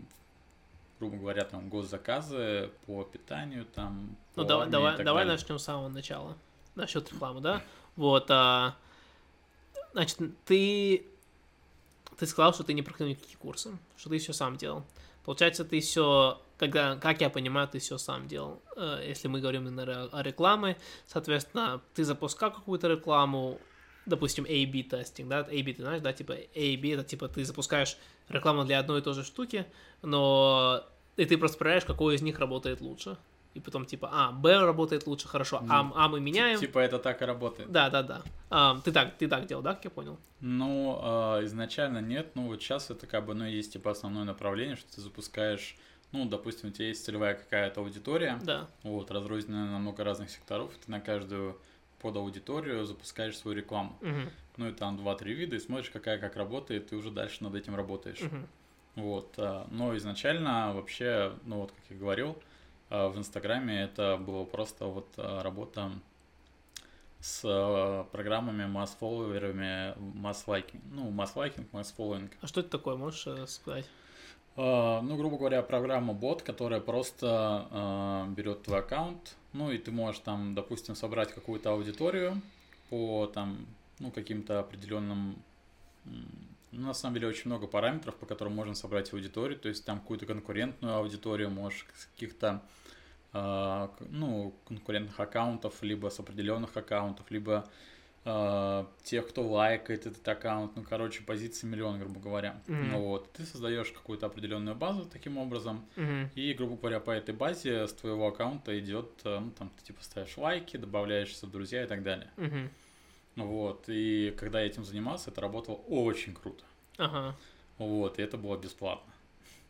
[SPEAKER 1] грубо говоря, там госзаказы по питанию, там.
[SPEAKER 2] Ну, давай,
[SPEAKER 1] армии
[SPEAKER 2] давай, давай
[SPEAKER 1] далее.
[SPEAKER 2] начнем с самого начала. Насчет рекламы, да? Вот, а, значит, ты, ты сказал, что ты не проходил никакие курсы, что ты все сам делал. Получается, ты все, когда, как я понимаю, ты все сам делал. Э, Если мы говорим ре- о рекламе, соответственно, ты запускал какую-то рекламу, допустим, A-B тестинг, да, A-B ты знаешь, да, типа A-B это типа ты запускаешь рекламу для одной и той же штуки, но и ты просто проверяешь, какой из них работает лучше. И потом типа, а, Б работает лучше, хорошо, а, а мы меняем.
[SPEAKER 1] Типа это так и работает.
[SPEAKER 2] Да, да, да. А, ты так, ты так делал, да, как я понял?
[SPEAKER 1] Ну, а, изначально нет, ну вот сейчас это как бы, ну, есть типа основное направление, что ты запускаешь, ну, допустим, у тебя есть целевая какая-то аудитория,
[SPEAKER 2] Да.
[SPEAKER 1] вот, разрозненная на много разных секторов, ты на каждую под аудиторию запускаешь свою рекламу.
[SPEAKER 2] Мгм,
[SPEAKER 1] Ну, и там два-три вида, и смотришь, какая как работает, и уже дальше над этим работаешь.
[SPEAKER 2] мгм,
[SPEAKER 1] Вот, а, но изначально вообще, ну, вот как я говорил, а, в Инстаграме это было просто вот а, работа с программами масс-фолловерами, масс-лайкинг, ну, масс-лайкинг, масс-фолловинг.
[SPEAKER 2] А что это такое, можешь э, сказать?
[SPEAKER 1] Ну, грубо говоря, программа бот, которая просто берет твой аккаунт, ну и ты можешь там, допустим, собрать какую-то аудиторию по там, ну, каким-то определенным ну, на самом деле очень много параметров, по которым можно собрать аудиторию, то есть там какую-то конкурентную аудиторию можешь каких-то а, ну, конкурентных аккаунтов, либо с определенных аккаунтов, либо а, тех, кто лайкает этот аккаунт, ну, короче, позиций миллион, грубо говоря.
[SPEAKER 2] Мгм.
[SPEAKER 1] Ну, вот, ты создаешь какую-то определенную базу таким образом,
[SPEAKER 2] Мгм,
[SPEAKER 1] и, грубо говоря, по этой базе с твоего аккаунта идет, э, ну, там, ты типа ставишь лайки, добавляешься в друзья и так далее. Ну, Вот, и когда я этим занимался, это работало очень круто.
[SPEAKER 2] Ага.
[SPEAKER 1] Вот, и это было бесплатно.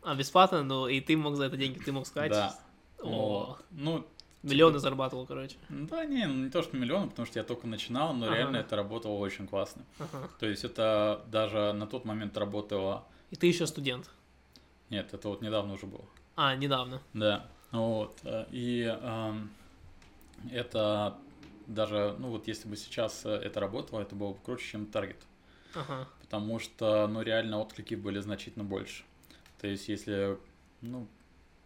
[SPEAKER 2] А бесплатно, ну и ты мог за это деньги, ты мог сказать.
[SPEAKER 1] Да.
[SPEAKER 2] О,
[SPEAKER 1] Вот. Ну,
[SPEAKER 2] миллионы зарабатывал, короче.
[SPEAKER 1] да, не, ну, не то, что миллион, потому что я только начинал, но
[SPEAKER 2] Ага.
[SPEAKER 1] реально это работало очень классно.
[SPEAKER 2] Ага.
[SPEAKER 1] То есть это даже на тот момент работало...
[SPEAKER 2] И ты еще студент.
[SPEAKER 1] Нет, это вот недавно уже было.
[SPEAKER 2] А, недавно.
[SPEAKER 1] Да, вот, э, и эм, это даже, ну вот если бы сейчас э, это работало, это было бы круче, чем таргет,
[SPEAKER 2] Ага.
[SPEAKER 1] потому что, ну реально отклики были значительно больше. То есть если, ну,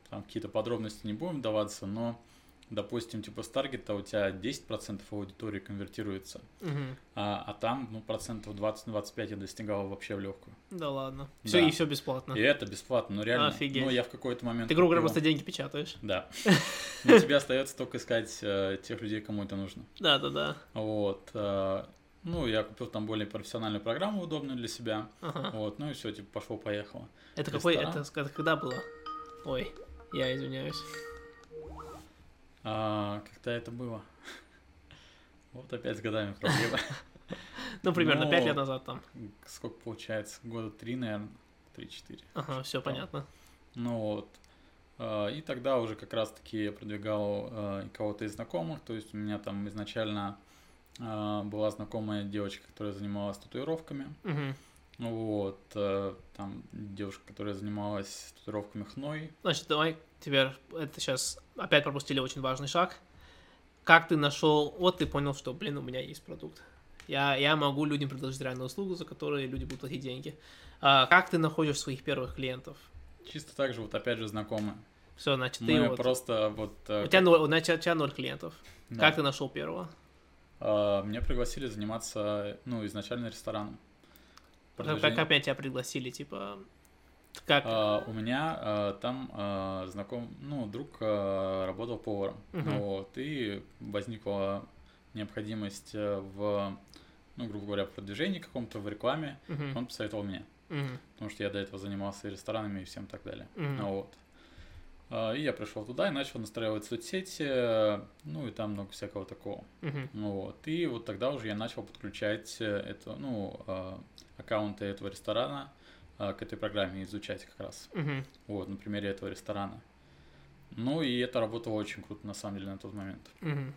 [SPEAKER 1] там какие-то подробности не будем даваться, но, допустим, типа с таргета у тебя 10% аудитории конвертируется,
[SPEAKER 2] Мгм.
[SPEAKER 1] а, а там, ну, процентов 20-25 я достигал вообще в легкую.
[SPEAKER 2] Да ладно. Все,
[SPEAKER 1] Да.
[SPEAKER 2] и все бесплатно.
[SPEAKER 1] И это бесплатно, ну реально.
[SPEAKER 2] Офигеть.
[SPEAKER 1] Ну я в какой-то момент...
[SPEAKER 2] Ты, грубо говоря, просто деньги печатаешь.
[SPEAKER 1] Да. Но тебе остается только искать э, тех людей, кому это нужно.
[SPEAKER 2] Да, да, да.
[SPEAKER 1] Вот. э, ну, я купил там более профессиональную программу, удобную для себя.
[SPEAKER 2] Ага.
[SPEAKER 1] Вот, ну и все, типа, пошло-поехало.
[SPEAKER 2] Это какой? Это, это когда было? Ой, я извиняюсь.
[SPEAKER 1] А, когда это было? Вот опять с годами проблема.
[SPEAKER 2] Ну, примерно
[SPEAKER 1] Ну,
[SPEAKER 2] 5 лет назад там.
[SPEAKER 1] Сколько получается? Года три, наверное. Три-четыре.
[SPEAKER 2] Ага, все понятно.
[SPEAKER 1] Ну вот. А, И тогда уже как раз-таки я продвигал а, кого-то из знакомых, то есть у меня там изначально а, была знакомая девочка, которая занималась татуировками, вот, там девушка, которая занималась татуировками хной,
[SPEAKER 2] Значит, давай теперь это сейчас опять пропустили очень важный шаг. Как ты нашел, вот ты понял, что, блин, у меня есть продукт. Я, я могу людям предложить реальную услугу, за которую люди будут платить деньги. А как ты находишь своих первых клиентов?
[SPEAKER 1] чисто так же, вот опять же знакомые.
[SPEAKER 2] Все, значит, ты
[SPEAKER 1] Мы
[SPEAKER 2] вот...
[SPEAKER 1] просто вот... а,
[SPEAKER 2] У тебя ноль, значит, у тебя ноль клиентов.
[SPEAKER 1] да.
[SPEAKER 2] Как ты нашел первого?
[SPEAKER 1] А, Меня пригласили заниматься, ну, изначально рестораном. Продвижение-
[SPEAKER 2] как опять тебя пригласили, типа... Как?
[SPEAKER 1] А, у меня а, там а, знаком, ну, друг а, работал поваром.
[SPEAKER 2] Мгм.
[SPEAKER 1] Вот, и возникла необходимость э, в, ну, грубо говоря, в продвижении каком-то, в рекламе.
[SPEAKER 2] Мгм,
[SPEAKER 1] Он посоветовал меня,
[SPEAKER 2] мгм,
[SPEAKER 1] потому что я до этого занимался и ресторанами и всем так далее.
[SPEAKER 2] мгм.
[SPEAKER 1] Вот. А, И я пришел туда и начал настраивать соцсети, э, ну и там много всякого такого. Ну Вот. И вот тогда уже я начал подключать э, это, ну, аккаунты этого ресторана к этой программе изучать как раз.
[SPEAKER 2] мгм.
[SPEAKER 1] Вот, на примере этого ресторана. Ну и это работало очень круто на самом деле на тот момент.
[SPEAKER 2] Мгм.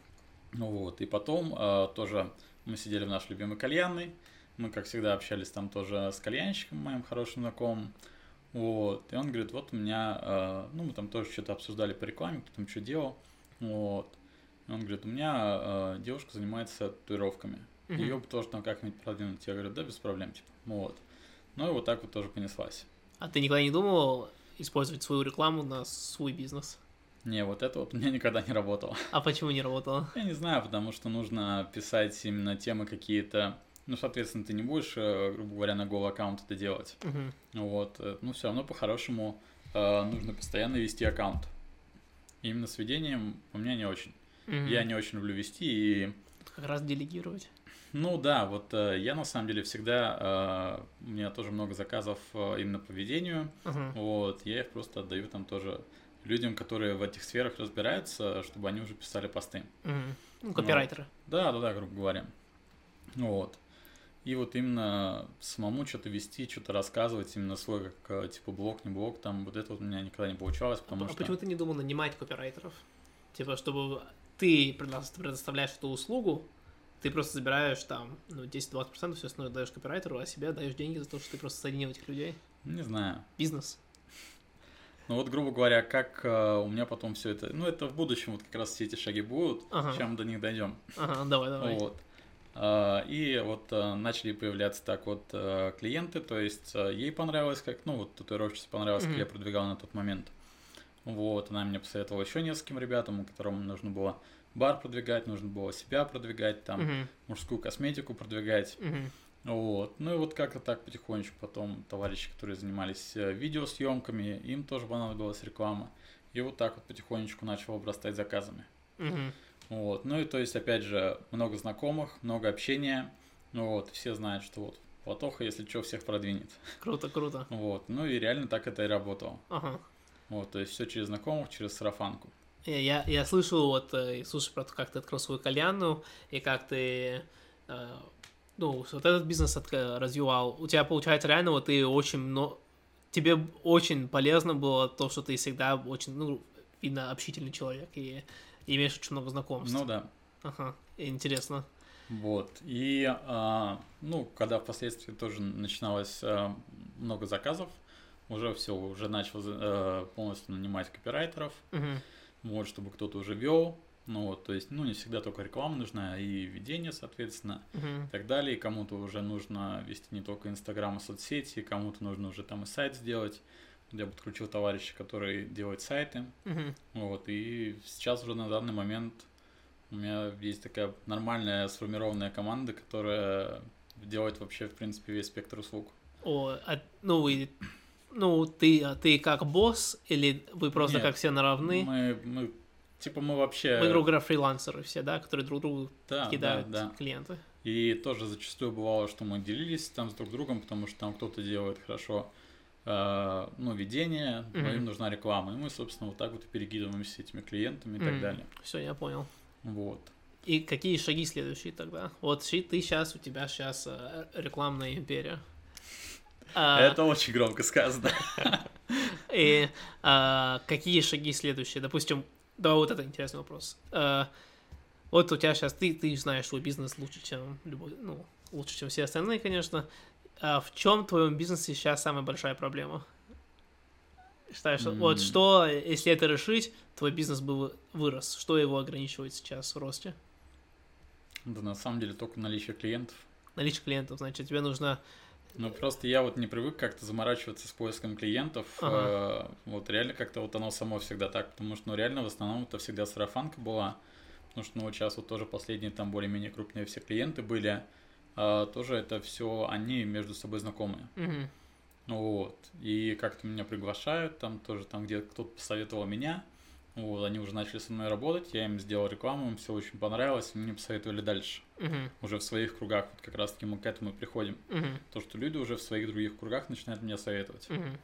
[SPEAKER 1] Ну вот, и потом а, тоже мы сидели в нашей любимой кальянной. Мы, как всегда, общались там тоже с кальянщиком, моим хорошим знакомым. Вот, и он говорит, вот у меня, а, ну, мы там тоже что-то обсуждали по рекламе, кто там что делал. Вот. И он говорит, у меня а, девушка занимается татуировками.
[SPEAKER 2] Мгм.
[SPEAKER 1] Ее бы тоже там как-нибудь продвинуть. Я говорю, да, без проблем, типа. Вот. Ну и вот так вот тоже понеслась.
[SPEAKER 2] А ты никогда не думал использовать свою рекламу на свой бизнес?
[SPEAKER 1] Не, вот это вот у меня никогда не работало.
[SPEAKER 2] А почему не работало?
[SPEAKER 1] Я не знаю, потому что нужно писать именно темы какие-то. Ну, соответственно, ты не будешь, э, грубо говоря, на голый аккаунт это делать.
[SPEAKER 2] Мгм.
[SPEAKER 1] Вот. э, Ну, все равно по-хорошему э, нужно постоянно вести аккаунт. И именно с ведением у меня не очень.
[SPEAKER 2] Мгм.
[SPEAKER 1] Я не очень люблю вести и
[SPEAKER 2] Как раз делегировать.
[SPEAKER 1] Ну да, вот э, я на самом деле всегда, э, у меня тоже много заказов э, именно по ведению,
[SPEAKER 2] Мгм.
[SPEAKER 1] вот, я их просто отдаю там тоже людям, которые в этих сферах разбираются, чтобы они уже писали посты.
[SPEAKER 2] Мгм. Ну, копирайтеры.
[SPEAKER 1] Да, да, да, грубо говоря. Вот. И вот именно самому что-то вести, что-то рассказывать, именно свой, как типа блог, не блог, там вот это вот у меня никогда не получалось, потому
[SPEAKER 2] а
[SPEAKER 1] что...
[SPEAKER 2] почему ты не думал нанимать копирайтеров? Типа, чтобы ты предо- предоставляешь эту услугу, ты просто забираешь там, ну, 10-20%, все остальное даешь копирайтеру, а себе даешь деньги за то, что ты просто соединил этих людей.
[SPEAKER 1] Не знаю.
[SPEAKER 2] Бизнес.
[SPEAKER 1] Ну вот, грубо говоря, как э, у меня потом все это... Ну, это в будущем вот как раз все эти шаги будут,
[SPEAKER 2] Ага.
[SPEAKER 1] сейчас мы до них дойдем.
[SPEAKER 2] Ага, давай, давай.
[SPEAKER 1] Вот. А, И вот а, начали появляться так вот а, клиенты, то есть а, ей понравилось, как, ну вот татуировщице понравилось, как
[SPEAKER 2] Мгм.
[SPEAKER 1] я продвигал на тот момент. Вот, она мне посоветовала еще нескольким ребятам, которым нужно было бар продвигать, нужно было себя продвигать, там,
[SPEAKER 2] Мгм,
[SPEAKER 1] мужскую косметику продвигать.
[SPEAKER 2] мгм.
[SPEAKER 1] Вот. Ну и вот как-то так потихонечку потом товарищи, которые занимались э, видеосъемками, им тоже понадобилась реклама. И вот так вот потихонечку начал обрастать заказами.
[SPEAKER 2] Мгм.
[SPEAKER 1] Вот. Ну и то есть, опять же, много знакомых, много общения. Ну вот, все знают, что вот Платоха, если что, всех продвинет.
[SPEAKER 2] Круто, круто.
[SPEAKER 1] Вот. Ну и реально так это и работало.
[SPEAKER 2] Ага.
[SPEAKER 1] Вот, то есть все через знакомых, через сарафанку.
[SPEAKER 2] Я, я, я слышал, вот, э, слушай про то, как ты открыл свою кальянную, и как ты, э, ну, вот этот бизнес отк- развивал. У тебя, получается, реально, вот ты очень много... Тебе очень полезно было то, что ты всегда очень, ну, видно, общительный человек, и, имеешь очень много знакомств.
[SPEAKER 1] Ну да.
[SPEAKER 2] Ага, интересно.
[SPEAKER 1] Вот. И, а, ну, когда впоследствии тоже начиналось а, много заказов, уже все, уже начал э, полностью нанимать копирайтеров,
[SPEAKER 2] Мгм.
[SPEAKER 1] Вот, чтобы кто-то уже вел. Ну вот, то есть, ну, не всегда только реклама нужна, и ведение, соответственно.
[SPEAKER 2] Мгм.
[SPEAKER 1] и так далее. Кому-то уже нужно вести не только Инстаграм и соцсети, кому-то нужно уже там и сайт сделать. Я подключил товарища, который делает сайты.
[SPEAKER 2] Мгм.
[SPEAKER 1] Вот, и сейчас уже на данный момент у меня есть такая нормальная сформированная команда, которая делает вообще, в принципе, весь спектр услуг.
[SPEAKER 2] О, а, ну, и, ну, ты, а ты как босс, или вы просто
[SPEAKER 1] Нет.
[SPEAKER 2] как все наравны?
[SPEAKER 1] Мы, мы, типа, мы вообще...
[SPEAKER 2] Вы, грубо говоря, фрилансеры все, да, которые друг другу
[SPEAKER 1] да,
[SPEAKER 2] кидают
[SPEAKER 1] да, да.
[SPEAKER 2] клиенты.
[SPEAKER 1] И тоже зачастую бывало, что мы делились там с друг другом, потому что там кто-то делает хорошо э, ну, ведение, но
[SPEAKER 2] Мгм.
[SPEAKER 1] им нужна реклама. И мы, собственно, вот так вот и перекидываемся этими клиентами и так
[SPEAKER 2] Мгм.
[SPEAKER 1] далее.
[SPEAKER 2] Все, я понял.
[SPEAKER 1] Вот.
[SPEAKER 2] И какие шаги следующие тогда? Вот ты сейчас, у тебя сейчас рекламная империя. А,
[SPEAKER 1] Это очень громко сказано.
[SPEAKER 2] И а, какие шаги следующие? Допустим, давай вот это интересный вопрос. А, вот у тебя сейчас, ты, ты знаешь свой бизнес лучше, чем любой, ну, лучше, чем все остальные, конечно. А в чем в твоем бизнесе сейчас самая большая проблема? Считаешь, mm. вот что, если это решить, твой бизнес бы вырос? Что его ограничивает сейчас в росте?
[SPEAKER 1] Да, на самом деле только наличие клиентов.
[SPEAKER 2] Наличие клиентов, значит, тебе нужно
[SPEAKER 1] ну, просто я вот не привык как-то заморачиваться с поиском клиентов. Ага. Э, вот реально как-то вот оно само всегда так, потому что, ну, реально в основном это всегда сарафанка была. Потому что, ну, вот сейчас вот тоже последние там более-менее крупные все клиенты были. А, тоже это все они между собой знакомые.
[SPEAKER 2] Угу.
[SPEAKER 1] Вот. И как-то меня приглашают, там тоже там где кто-то посоветовал меня. Вот, они уже начали со мной работать, я им сделал рекламу, им все очень понравилось, и мне посоветовали дальше.
[SPEAKER 2] Uh-huh.
[SPEAKER 1] Уже в своих кругах, вот как раз таки мы к этому приходим.
[SPEAKER 2] Uh-huh.
[SPEAKER 1] То, что люди уже в своих других кругах начинают меня советовать.
[SPEAKER 2] Uh-huh.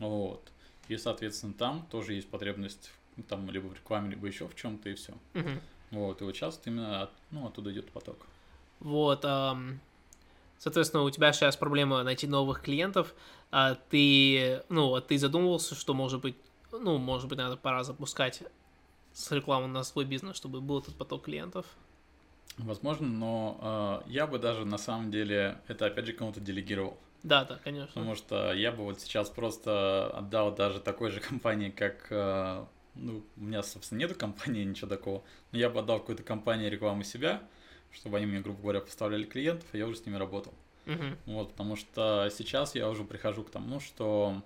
[SPEAKER 1] Вот. И, соответственно, там тоже есть потребность там либо в рекламе, либо еще в чем-то, и все.
[SPEAKER 2] Uh-huh.
[SPEAKER 1] Вот, и вот сейчас именно от, ну, оттуда идет поток.
[SPEAKER 2] Вот, um, соответственно, у тебя сейчас проблема найти новых клиентов, а ты, ну, а ты задумывался, что, может быть, ну, может быть, надо пора запускать с рекламы на свой бизнес, чтобы был этот поток клиентов?
[SPEAKER 1] Возможно, но э, я бы даже на самом деле это опять же кому-то делегировал.
[SPEAKER 2] Да, да, конечно.
[SPEAKER 1] Потому что я бы вот сейчас просто отдал даже такой же компании, как э, ну, у меня, собственно, нету компании, ничего такого, но я бы отдал какой-то компании рекламу себя, чтобы они мне, грубо говоря, поставляли клиентов, и я уже с ними работал.
[SPEAKER 2] Uh-huh.
[SPEAKER 1] Вот, потому что сейчас я уже прихожу к тому, что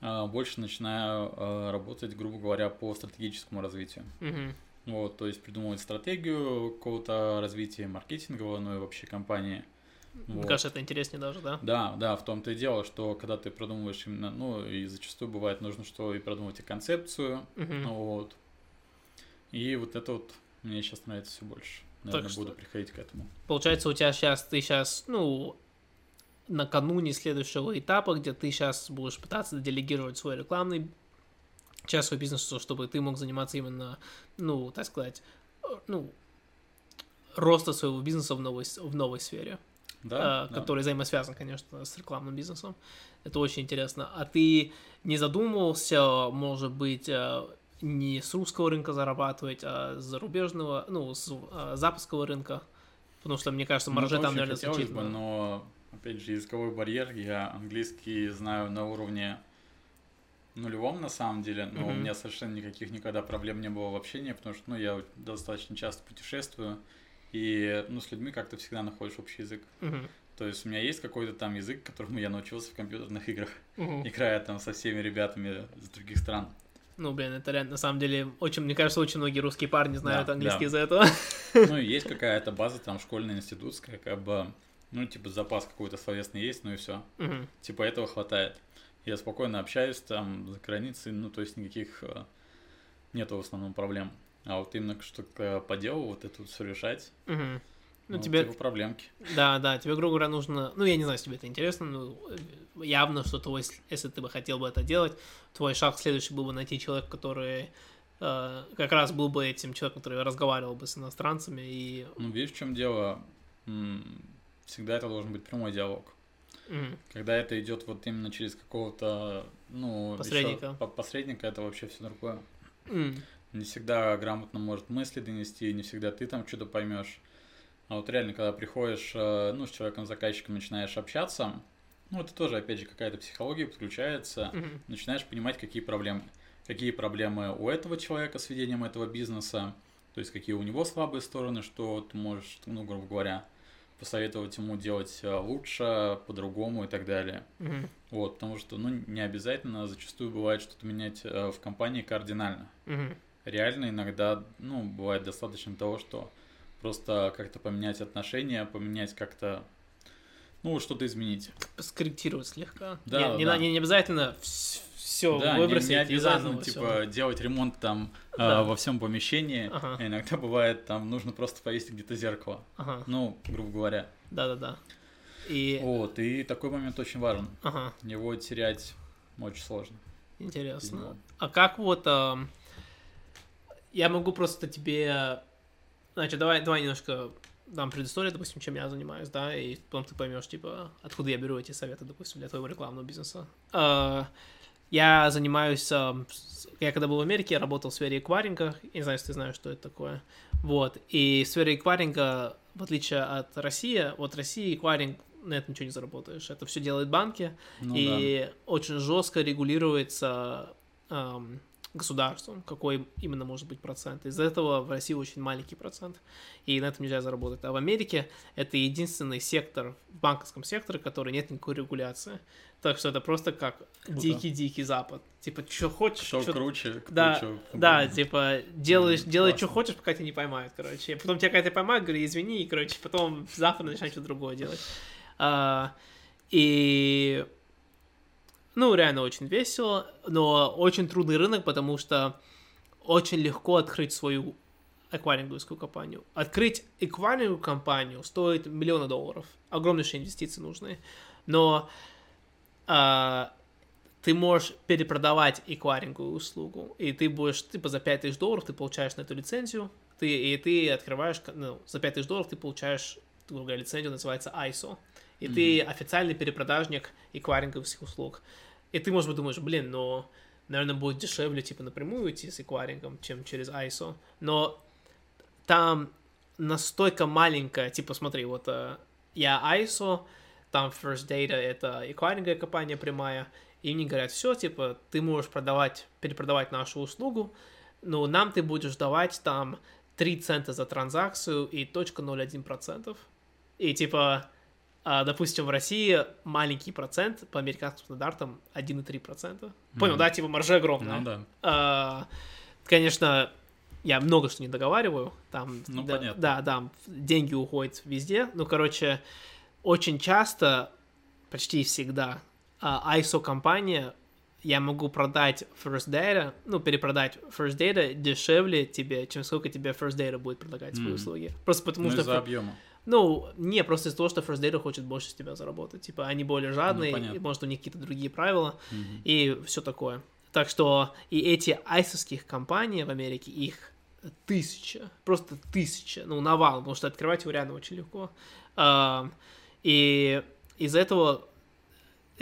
[SPEAKER 1] больше начинаю а, работать, грубо говоря, по стратегическому развитию.
[SPEAKER 2] Mm-hmm.
[SPEAKER 1] Вот, то есть придумывать стратегию какого-то развития маркетингового, ну и вообще компании.
[SPEAKER 2] Мне вот. кажется, это интереснее даже, да?
[SPEAKER 1] Да, да, в том-то и дело, что когда ты продумываешь именно, ну и зачастую бывает нужно, что и продумать и концепцию,
[SPEAKER 2] mm-hmm.
[SPEAKER 1] вот. И вот это вот мне сейчас нравится все больше. Наверное, так буду что... приходить к этому.
[SPEAKER 2] Получается, у тебя сейчас, ты сейчас, ну, накануне следующего этапа, где ты сейчас будешь пытаться делегировать свой рекламный часть своего бизнеса, чтобы ты мог заниматься именно, ну, так сказать, ну, роста своего бизнеса в новой, в новой сфере,
[SPEAKER 1] да,
[SPEAKER 2] э, да. который взаимосвязан, конечно, с рекламным бизнесом. Это очень интересно. А ты не задумывался, может быть, э, не с русского рынка зарабатывать, а с зарубежного, ну, с э, западского рынка? Потому что, мне кажется, маржи ну, там, наверное.
[SPEAKER 1] Бы, но опять же, языковой барьер. Я английский знаю на уровне нулевом на самом деле, но mm-hmm. у меня совершенно никаких никогда проблем не было в общении, потому что, ну, я достаточно часто путешествую, и, ну, с людьми как-то всегда находишь общий язык.
[SPEAKER 2] Mm-hmm.
[SPEAKER 1] То есть у меня есть какой-то там язык, которому я научился в компьютерных играх,
[SPEAKER 2] mm-hmm.
[SPEAKER 1] играя там со всеми ребятами из других стран.
[SPEAKER 2] Ну, блин, это реально, на самом деле, очень, мне кажется, очень многие русские парни знают да, английский да. из-за этого.
[SPEAKER 1] Ну, есть какая-то база там школьная, институтская, как бы ну, типа, запас какой-то словесный есть, ну и все.
[SPEAKER 2] Угу.
[SPEAKER 1] Типа, этого хватает. Я спокойно общаюсь там за границей, ну, то есть никаких э, нету в основном проблем. А вот именно что-то по делу, вот это вот все решать,
[SPEAKER 2] угу. Ну,
[SPEAKER 1] ну,
[SPEAKER 2] тебе...
[SPEAKER 1] типа проблемки.
[SPEAKER 2] Да, да, тебе, грубо говоря, нужно... Ну, я не знаю, если тебе это интересно, но явно, что твой, если ты бы хотел бы это делать, твой шаг следующий был бы найти человека, который э, как раз был бы этим человеком, который разговаривал бы с иностранцами и...
[SPEAKER 1] Ну, видишь, в чем дело? Всегда это должен быть прямой диалог.
[SPEAKER 2] Mm.
[SPEAKER 1] Когда это идет вот именно через какого-то, ну,
[SPEAKER 2] посредника,
[SPEAKER 1] еще, посредника это вообще все другое.
[SPEAKER 2] Mm.
[SPEAKER 1] Не всегда грамотно может мысли донести, не всегда ты там что-то поймешь. А вот реально, когда приходишь, э, ну, с человеком-заказчиком начинаешь общаться, ну, это тоже, опять же, какая-то психология подключается,
[SPEAKER 2] mm-hmm.
[SPEAKER 1] начинаешь понимать, какие проблемы. Какие проблемы у этого человека с ведением этого бизнеса, то есть какие у него слабые стороны, что ты можешь, ну, грубо говоря, посоветовать ему делать э, лучше, по-другому и так далее.
[SPEAKER 2] Mm-hmm.
[SPEAKER 1] Вот, потому что, ну, не обязательно, зачастую бывает что-то менять э, в компании кардинально.
[SPEAKER 2] Mm-hmm.
[SPEAKER 1] Реально иногда, ну, бывает достаточно того, что просто как-то поменять отношения, поменять как-то, ну, что-то изменить.
[SPEAKER 2] Скорректировать слегка.
[SPEAKER 1] Да,
[SPEAKER 2] не,
[SPEAKER 1] да.
[SPEAKER 2] Не, не обязательно все да, выбросить
[SPEAKER 1] не, не обязательно, типа, всё. делать ремонт там да. э, во всем помещении.
[SPEAKER 2] Ага.
[SPEAKER 1] Иногда бывает, там нужно просто повесить где-то зеркало.
[SPEAKER 2] Ага.
[SPEAKER 1] Ну, грубо говоря.
[SPEAKER 2] Да-да-да. И...
[SPEAKER 1] Вот, и такой момент очень важен.
[SPEAKER 2] Ага.
[SPEAKER 1] Его терять очень сложно.
[SPEAKER 2] Интересно. А как вот... Э, я могу просто тебе... Значит, давай, давай немножко дам предысторию, допустим, чем я занимаюсь, да, и потом ты поймешь, типа, откуда я беру эти советы, допустим, для твоего рекламного бизнеса. А, я занимаюсь... э, с- Я когда был в Америке, я работал в сфере эквайринга. Я не знаю, если ты знаешь, что это такое. Вот. И в сфере эквайринга, в отличие от России, вот России эквайринг на этом ничего не заработаешь. Это все делают банки,
[SPEAKER 1] Ну
[SPEAKER 2] и очень жестко регулируется эм, государством, какой именно может быть процент. Из-за этого в России очень маленький процент, и на этом нельзя заработать. А в Америке это единственный сектор в банковском секторе, который нет никакой регуляции. Так что это просто как
[SPEAKER 1] Круто.
[SPEAKER 2] дикий-дикий запад. Типа, что хочешь,
[SPEAKER 1] Что
[SPEAKER 2] чё-
[SPEAKER 1] круче,
[SPEAKER 2] да,
[SPEAKER 1] круче.
[SPEAKER 2] да, типа, делаешь,
[SPEAKER 1] Мгм,
[SPEAKER 2] делай, что хочешь, пока тебя не поймают, короче. Потом тебя когда-то поймают, говорю, извини, и, короче, потом завтра начинать что-то другое делать. А, и, ну, реально очень весело, но очень трудный рынок, потому что очень легко открыть свою эквайринговскую компанию. Открыть эквайринговую компанию стоит миллионы долларов. Огромнейшие инвестиции нужны. Но а, ты можешь перепродавать эквайринговую услугу, и ты будешь, типа, за 5000 долларов ты получаешь на эту лицензию, ты, и ты открываешь, ну, за 5000 долларов ты получаешь, грубо говоря, лицензию, называется ISO, и ты официальный перепродажник эквайринговских услуг. И ты, может быть, думаешь, блин, но, наверное, будет дешевле, типа, напрямую идти с эквайрингом, чем через ISO. Но там настолько маленькая, типа, смотри, вот э, я ISO, там First Data это эквайринговая компания прямая, и мне говорят, все, типа, ты можешь продавать, перепродавать нашу услугу, но нам ты будешь давать там 3 цента за транзакцию и точка 0,1%. И типа, допустим, в России маленький процент по американским стандартам 1,3%. Понял,
[SPEAKER 1] Мгм.
[SPEAKER 2] да? Типа маржа огромная.
[SPEAKER 1] Ну да.
[SPEAKER 2] А, Конечно, я много что не договариваю. Там,
[SPEAKER 1] Ну,
[SPEAKER 2] да,
[SPEAKER 1] понятно.
[SPEAKER 2] да, да, деньги уходят везде. Ну, короче, очень часто, почти всегда, а, ISO-компания, я могу продать First Data, ну, перепродать First Data дешевле тебе, чем сколько тебе First Data будет предлагать свои
[SPEAKER 1] Мгм.
[SPEAKER 2] услуги. Просто потому
[SPEAKER 1] Ну,
[SPEAKER 2] что...
[SPEAKER 1] из-за объема.
[SPEAKER 2] Ну, не, просто из-за того, что First Data хочет больше с тебя заработать. Типа, они более жадные,
[SPEAKER 1] понятно.
[SPEAKER 2] и, может, у них какие-то другие правила
[SPEAKER 1] Мгм.
[SPEAKER 2] и все такое. Так что и эти айсовских компаний в Америке, их тысяча, просто тысяча, ну, навал, потому что открывать его реально очень легко. Ам, И из-за этого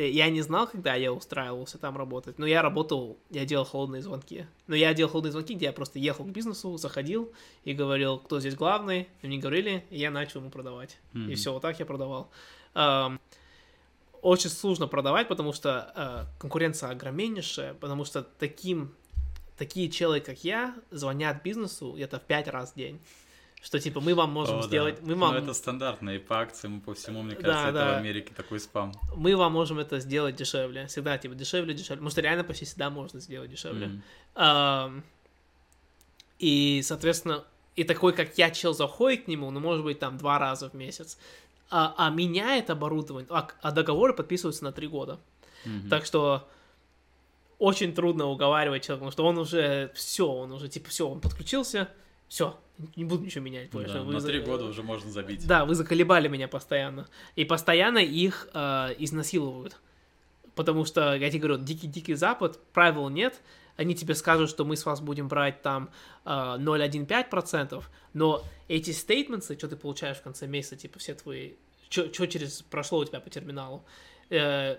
[SPEAKER 2] я не знал, когда я устраивался там работать, но я работал, я делал холодные звонки. Но я делал холодные звонки, где я просто ехал к бизнесу, заходил и говорил, кто здесь главный, и мне говорили, и я начал ему продавать. И
[SPEAKER 1] Мгм.
[SPEAKER 2] все, вот так я продавал. Очень сложно продавать, потому что э, конкуренция огромнейшая, потому что таким, такие челы, как я, звонят бизнесу где-то в пять раз в день. Что типа мы вам можем
[SPEAKER 1] О, да.
[SPEAKER 2] сделать, мы
[SPEAKER 1] Ну,
[SPEAKER 2] вам,
[SPEAKER 1] это стандартно, и по акциям, и по всему, мне
[SPEAKER 2] Да,
[SPEAKER 1] кажется, это
[SPEAKER 2] да.
[SPEAKER 1] в Америке такой спам.
[SPEAKER 2] мы вам можем это сделать дешевле. Всегда типа дешевле, дешевле. Потому что реально почти всегда можно сделать дешевле.
[SPEAKER 1] Мгм.
[SPEAKER 2] Ам, и, соответственно, и такой, как я, чел заходит к нему, ну, может быть, там два раза в месяц, а, а меняет оборудование, а, а договоры подписываются на три года.
[SPEAKER 1] Мгм.
[SPEAKER 2] Так что очень трудно уговаривать человека, потому что он уже все, он уже типа все, он подключился, все, не буду ничего менять больше.
[SPEAKER 1] Да,
[SPEAKER 2] Вы
[SPEAKER 1] на
[SPEAKER 2] за-
[SPEAKER 1] три года уже можно забить.
[SPEAKER 2] Да, вы заколебали меня постоянно. И постоянно их э, изнасилуют. Потому что, я тебе говорю, дикий-дикий запад, правил нет, они тебе скажут, что мы с вас будем брать там э, 0,15%, но эти стейтменты, что ты получаешь в конце месяца, типа все твои, что через прошло у тебя по терминалу, э,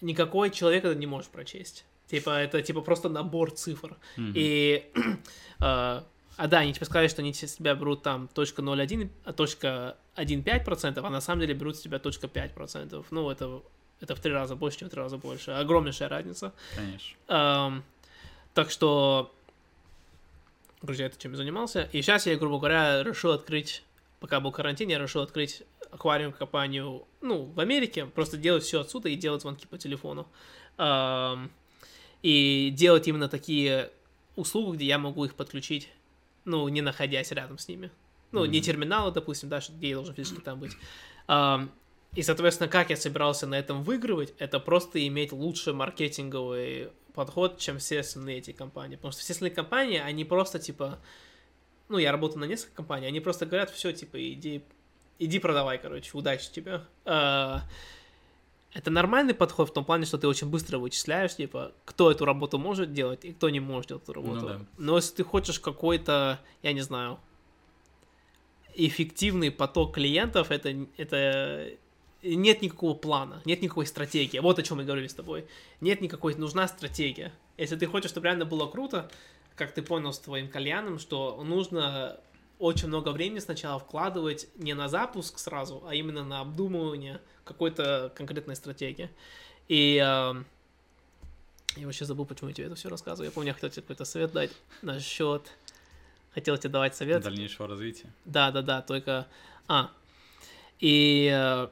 [SPEAKER 2] никакой человек это не можешь прочесть. Типа, это типа просто набор цифр.
[SPEAKER 1] Мгм.
[SPEAKER 2] И, э, а да, они тебе сказали, что они с тебя берут там точка 0,1, а точка 1,5%, а на самом деле берут с тебя точка 5%. Ну, это, это в три раза больше, чем в три раза больше. Огромнейшая разница.
[SPEAKER 1] Конечно.
[SPEAKER 2] Эм, так что, короче, я это чем я занимался. И сейчас я, грубо говоря, решил открыть, пока был карантин, я решил открыть аквариум компанию, ну, в Америке, просто делать все отсюда и делать звонки по телефону. Эм, и делать именно такие услуги, где я могу их подключить, ну, не находясь рядом с ними. Ну, не
[SPEAKER 1] Мгм.
[SPEAKER 2] терминалы, допустим, да, где я должен физически там быть. Эм, и, соответственно, как я собирался на этом выигрывать, это просто иметь лучший маркетинговый подход, чем все остальные эти компании. Потому что все остальные компании, они просто, типа, ну, я работаю на несколько компаний, они просто говорят, все, типа, иди, иди продавай, короче, удачи тебе. А, Это нормальный подход в том плане, что ты очень быстро вычисляешь, типа, кто эту работу может делать и кто не может делать эту работу.
[SPEAKER 1] Ну да.
[SPEAKER 2] Но если ты хочешь какой-то, я не знаю, эффективный поток клиентов, это, это нет никакого плана, нет никакой стратегии. Вот о чем мы говорили с тобой. Нет никакой, нужна стратегия. Если ты хочешь, чтобы реально было круто, как ты понял с твоим кальяном, что нужно очень много времени сначала вкладывать не на запуск сразу, а именно на обдумывание какой-то конкретной стратегии. И э, я вообще забыл, почему я тебе это все рассказываю. Я помню, я хотел тебе какой-то совет дать насчет... Хотел тебе давать совет.
[SPEAKER 1] Дальнейшего развития.
[SPEAKER 2] Да, да, да, только... А, и, э,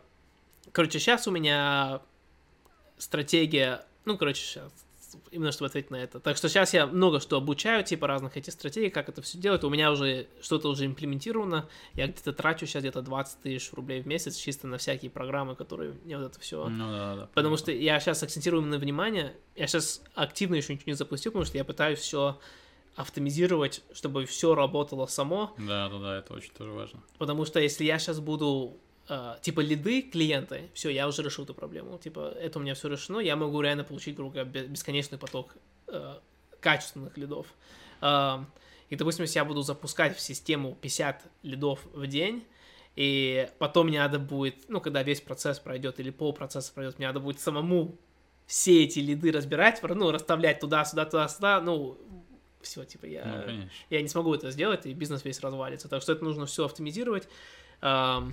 [SPEAKER 2] короче, сейчас у меня стратегия... Ну, короче, сейчас именно чтобы ответить на это. Так что сейчас я много что обучаю, типа разных этих стратегий, как это все делать. У меня уже что-то уже имплементировано. Я где-то трачу сейчас где-то 20 тысяч рублей в месяц чисто на всякие программы, которые мне вот это все.
[SPEAKER 1] Ну да, да.
[SPEAKER 2] Потому что я сейчас акцентирую на внимание. Я сейчас активно еще ничего не запустил, потому что я пытаюсь все автоматизировать, чтобы все работало само.
[SPEAKER 1] Да, да, да, это очень тоже важно.
[SPEAKER 2] Потому что если я сейчас буду Uh, типа лиды клиенты, все, я уже решил эту проблему. Типа, это у меня все решено, я могу реально получить, грубо говоря, бесконечный поток uh, качественных лидов. Uh, и, допустим, если я буду запускать в систему 50 лидов в день, и потом мне надо будет, ну, когда весь процесс пройдет или полпроцесса пройдет, мне надо будет самому все эти лиды разбирать, ну, расставлять туда-сюда, туда-сюда, ну, все, типа, я,
[SPEAKER 1] ну,
[SPEAKER 2] я не смогу это сделать, и бизнес весь развалится. Так что это нужно все автоматизировать. Uh,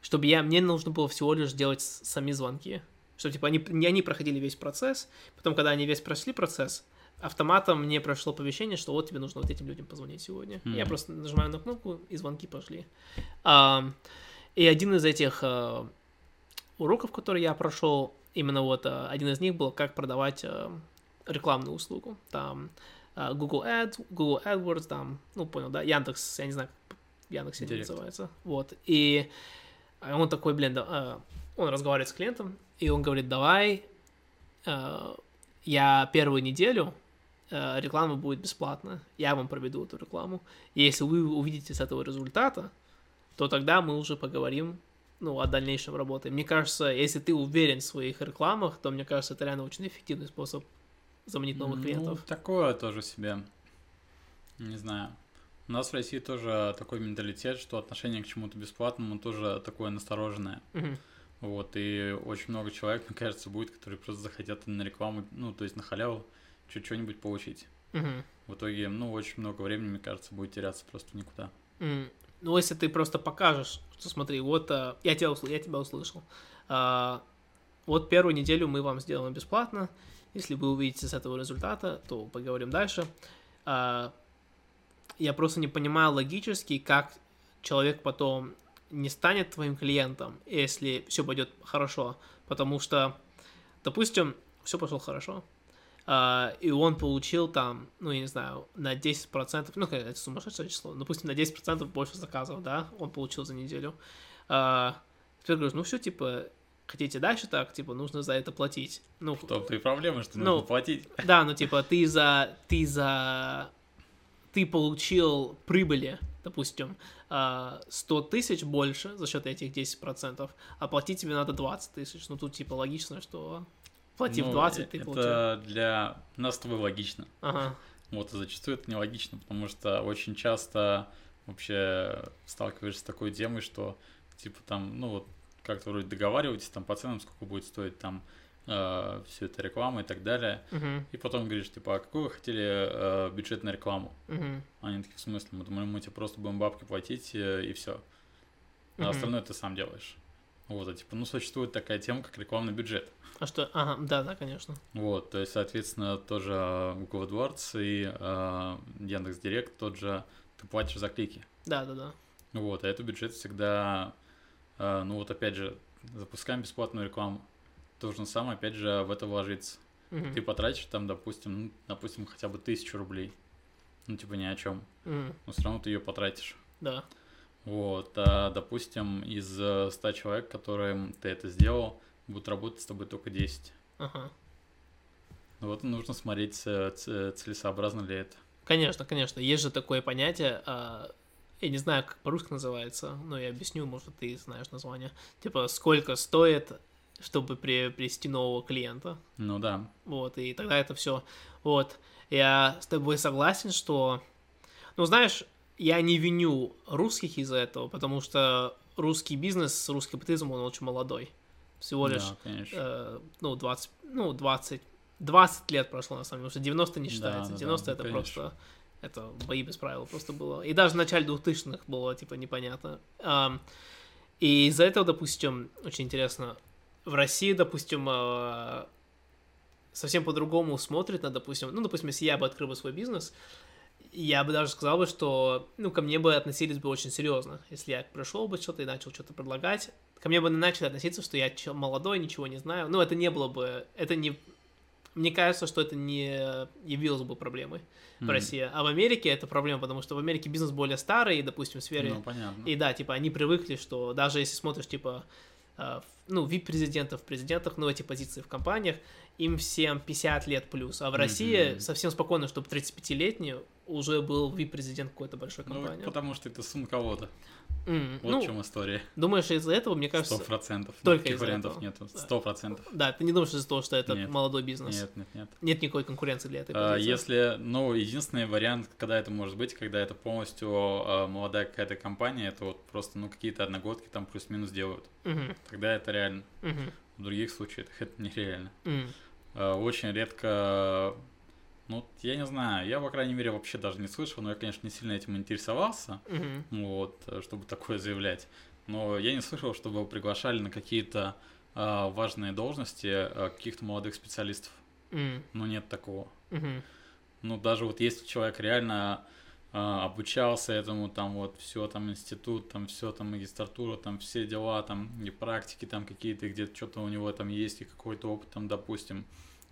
[SPEAKER 2] чтобы я, мне нужно было всего лишь делать сами звонки. Чтобы, типа, они, не они проходили весь процесс, потом, когда они весь прошли процесс, автоматом мне прошло оповещение, что вот тебе нужно вот этим людям позвонить сегодня. Mm-hmm. Я просто нажимаю на кнопку, и звонки пошли. А, и один из этих а, уроков, которые я прошел, именно вот а, один из них был, как продавать а, рекламную услугу. Там а, Google Ads, Google AdWords, там, ну, понял, да, Яндекс, я не знаю, как Яндекс это называется. Вот. И он такой, блин, да, э, он разговаривает с клиентом, и он говорит, давай, э, я первую неделю э, реклама будет бесплатна, я вам проведу эту рекламу. И если вы увидите с этого результата, то тогда мы уже поговорим ну, о дальнейшем работе. Мне кажется, если ты уверен в своих рекламах, то мне кажется, это реально очень эффективный способ заманить новых
[SPEAKER 1] ну,
[SPEAKER 2] клиентов.
[SPEAKER 1] Такое тоже себе. Не знаю. У нас в России тоже такой менталитет, что отношение к чему-то бесплатному тоже такое настороженное.
[SPEAKER 2] Мгм.
[SPEAKER 1] Вот, и очень много человек, мне кажется, будет, которые просто захотят на рекламу, ну, то есть на халяву, чуть что-нибудь получить.
[SPEAKER 2] Мгм.
[SPEAKER 1] В итоге, ну, очень много времени, мне кажется, будет теряться просто никуда.
[SPEAKER 2] М, Ну, если ты просто покажешь, что смотри, вот а, я, тебя, усл- я тебя услышал. А, вот первую неделю мы вам сделаем бесплатно. Если вы увидите с этого результата, то поговорим дальше. А, я просто не понимаю логически, как человек потом не станет твоим клиентом, если все пойдет хорошо. Потому что, допустим, все пошло хорошо, а, и он получил там, ну, я не знаю, на 10%, ну, это сумасшедшее число, допустим, на 10% больше заказов, да, он получил за неделю. А, теперь говоришь, ну, все, типа, хотите дальше так, типа, нужно за это платить. Ну,
[SPEAKER 1] том-то и проблема, что
[SPEAKER 2] Ну,
[SPEAKER 1] нужно платить.
[SPEAKER 2] да, ну, типа, ты за, ты за, ты получил прибыли, допустим, а, 100 тысяч больше за счет этих 10%, а платить тебе надо 20 тысяч. Ну, тут, типа, логично, что платив
[SPEAKER 1] Ну,
[SPEAKER 2] 20, ты
[SPEAKER 1] это
[SPEAKER 2] получил.
[SPEAKER 1] для нас с тобой логично.
[SPEAKER 2] Ага.
[SPEAKER 1] Вот, и зачастую это нелогично, потому что очень часто вообще сталкиваешься с такой темой, что типа там, ну вот, как-то вроде договариваетесь там по ценам, сколько будет стоить там э, все это реклама и так далее.
[SPEAKER 2] Мгм.
[SPEAKER 1] И потом говоришь, типа, а какую вы хотели э, бюджет на рекламу?
[SPEAKER 2] Мгм.
[SPEAKER 1] Они такие, в смысле, мы думали, мы тебе просто будем бабки платить э, и все. А
[SPEAKER 2] Мгм.
[SPEAKER 1] остальное ты сам делаешь. Вот, а типа, ну, существует такая тема, как рекламный бюджет.
[SPEAKER 2] А что? Ага, да, да, конечно.
[SPEAKER 1] Вот, то есть, соответственно, тоже э, Google AdWords и э, Яндекс.Директ тот же, ты платишь за клики.
[SPEAKER 2] Да, да, да.
[SPEAKER 1] Вот, а это бюджет всегда, э, ну вот опять же, запускаем бесплатную рекламу. То же самое, опять же, в это вложиться.
[SPEAKER 2] Мгм.
[SPEAKER 1] Ты потратишь там, допустим, ну, допустим, хотя бы тысячу рублей. Ну, типа ни о чем.
[SPEAKER 2] Мгм.
[SPEAKER 1] Но все равно ты ее потратишь.
[SPEAKER 2] Да.
[SPEAKER 1] Вот, а, допустим, из э, 100 человек, которым ты это сделал, будут работать с тобой только 10.
[SPEAKER 2] Ага.
[SPEAKER 1] Ну Вот нужно смотреть, э, ц- целесообразно ли это.
[SPEAKER 2] Конечно, конечно. Есть же такое понятие, а, я не знаю, как по-русски называется, но я объясню, может, ты знаешь название. Типа, сколько стоит, чтобы приобрести нового клиента.
[SPEAKER 1] Ну да,
[SPEAKER 2] Вот, и тогда это все. Вот. Я с тобой согласен, что... Ну, знаешь, я не виню русских из-за этого, потому что русский бизнес, русский капитализм, он очень молодой. Всего лишь,
[SPEAKER 1] Да, конечно.
[SPEAKER 2] э, ну, 20, ну, 20, 20 лет прошло, на самом деле, потому что 90 не
[SPEAKER 1] Да,
[SPEAKER 2] считается.
[SPEAKER 1] да, да,
[SPEAKER 2] 90
[SPEAKER 1] ну,
[SPEAKER 2] это
[SPEAKER 1] конечно.
[SPEAKER 2] просто, это бои без правил просто было. И даже в начале 2000-х было, типа, непонятно. Ам, и из-за этого, допустим, очень интересно, в России, допустим, э, совсем по-другому смотрят на, допустим, ну, допустим, если я бы открыл бы свой бизнес, я бы даже сказал бы, что, ну, ко мне бы относились бы очень серьезно. Если я пришел бы что-то и начал что-то предлагать, ко мне бы начали относиться, что я молодой, ничего не знаю. Ну, это не было бы, это не... Мне кажется, что это не явилось бы проблемой в
[SPEAKER 1] Мгм.
[SPEAKER 2] России. А в Америке это проблема, потому что в Америке бизнес более старый, допустим, в сфере...
[SPEAKER 1] Ну, понятно.
[SPEAKER 2] И да, типа, они привыкли, что даже если смотришь, типа, в- ну, вип-президентов, президентах, ну, эти позиции в компаниях, им всем 50 лет плюс. А в России
[SPEAKER 1] Мгм.
[SPEAKER 2] совсем спокойно, чтобы 35-летний уже был вип-президент какой-то большой
[SPEAKER 1] Ну,
[SPEAKER 2] компании.
[SPEAKER 1] потому что это сын кого-то.
[SPEAKER 2] М,
[SPEAKER 1] Вот
[SPEAKER 2] ну,
[SPEAKER 1] в чем история.
[SPEAKER 2] думаешь, из-за этого, мне
[SPEAKER 1] Сто
[SPEAKER 2] кажется...
[SPEAKER 1] процентов.
[SPEAKER 2] только из-за
[SPEAKER 1] вариантов
[SPEAKER 2] этого.
[SPEAKER 1] нету. Сто процентов.
[SPEAKER 2] Да, ты не думаешь из-за того, что это
[SPEAKER 1] Нет.
[SPEAKER 2] молодой бизнес?
[SPEAKER 1] Нет, нет, нет.
[SPEAKER 2] Нет никакой конкуренции для этой
[SPEAKER 1] А,
[SPEAKER 2] позиции?
[SPEAKER 1] Если, ну, единственный вариант, когда это может быть, когда это полностью а, молодая какая-то компания, это вот просто, ну, какие-то одногодки там плюс-минус делают.
[SPEAKER 2] Мгм,
[SPEAKER 1] Тогда это реально.
[SPEAKER 2] мгм,
[SPEAKER 1] В других случаях это нереально. А, Очень редко, ну, я не знаю, я, по крайней мере, вообще даже не слышал, но я, конечно, не сильно этим интересовался,
[SPEAKER 2] мгм,
[SPEAKER 1] вот, э, чтобы такое заявлять. Но я не слышал, чтобы приглашали на какие-то а, важные должности а, каких-то молодых специалистов.
[SPEAKER 2] м,
[SPEAKER 1] Ну, нет такого.
[SPEAKER 2] мгм,
[SPEAKER 1] Ну, даже вот если человек реально а, обучался этому, там вот все, там институт, там все, там магистратура, там все дела, там и практики там какие-то, где-то что-то у него там есть, и какой-то опыт там, допустим,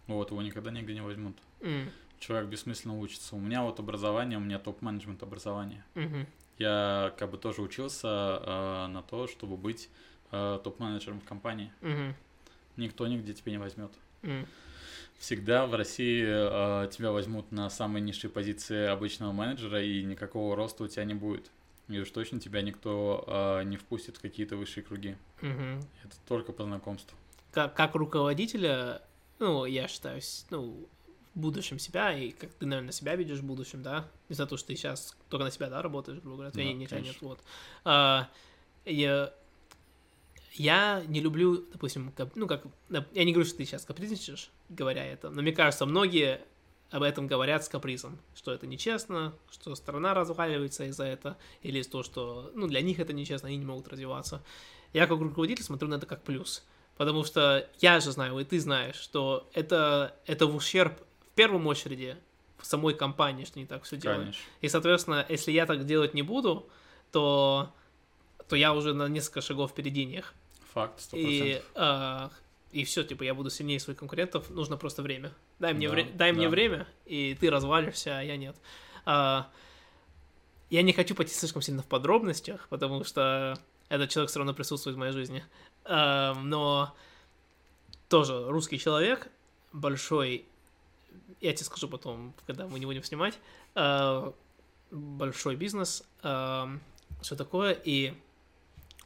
[SPEAKER 1] вот, его никогда нигде не возьмут.
[SPEAKER 2] м,
[SPEAKER 1] Человек бессмысленно учится. У меня вот образование, у меня топ-менеджмент образование.
[SPEAKER 2] мгм,
[SPEAKER 1] Я как бы тоже учился а, на то, чтобы быть а, топ-менеджером в компании.
[SPEAKER 2] мгм,
[SPEAKER 1] Никто нигде тебя не возьмет.
[SPEAKER 2] м.
[SPEAKER 1] Всегда в России э, тебя возьмут на самые низшие позиции обычного менеджера, и никакого роста у тебя не будет. И уж точно тебя никто э, не впустит в какие-то высшие круги.
[SPEAKER 2] Мгм.
[SPEAKER 1] Это только по знакомству.
[SPEAKER 2] как, как руководителя, ну, я считаю, ну, будущем себя, и как ты, наверное, себя видишь в будущем, да, из-за того, что ты сейчас только на себя, да, работаешь, грубо говоря, твоей
[SPEAKER 1] Да,
[SPEAKER 2] не тянет,
[SPEAKER 1] конечно.
[SPEAKER 2] вот. А, я, я не люблю, допустим, кап- ну, как, я не говорю, что ты сейчас капризничаешь, говоря это, но мне кажется, многие об этом говорят с капризом, что это нечестно, что страна разваливается из-за этого, или из-за того, что, ну, для них это нечестно, они не могут развиваться. Я как руководитель смотрю на это как плюс, потому что я же знаю, и ты знаешь, что это, это в ущерб первую очередь в самой компании, что не так все.
[SPEAKER 1] Конечно.
[SPEAKER 2] И, соответственно, если я так делать не буду, то, то я уже на несколько шагов впереди них.
[SPEAKER 1] Факт, сто
[SPEAKER 2] И,
[SPEAKER 1] процентов.
[SPEAKER 2] а, и все, типа, я буду сильнее своих конкурентов, нужно просто время. Дай мне,
[SPEAKER 1] Да,
[SPEAKER 2] вре- дай мне
[SPEAKER 1] да.
[SPEAKER 2] время, и ты развалишься, а я нет. А, я не хочу пойти слишком сильно в подробностях, потому что этот человек все равно присутствует в моей жизни. А, но тоже русский человек, большой, я тебе скажу потом, когда мы не будем снимать, а, большой бизнес, что такое, и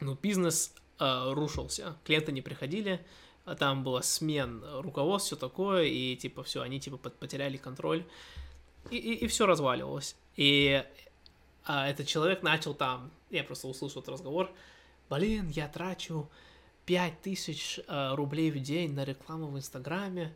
[SPEAKER 2] ну, бизнес а, рушился, клиенты не приходили, а там была смен руководств, все такое, и типа все, они типа потеряли контроль, и, и, все разваливалось. И а, этот человек начал там, я просто услышал этот разговор, блин, я трачу 5000 а, рублей в день на рекламу в Инстаграме,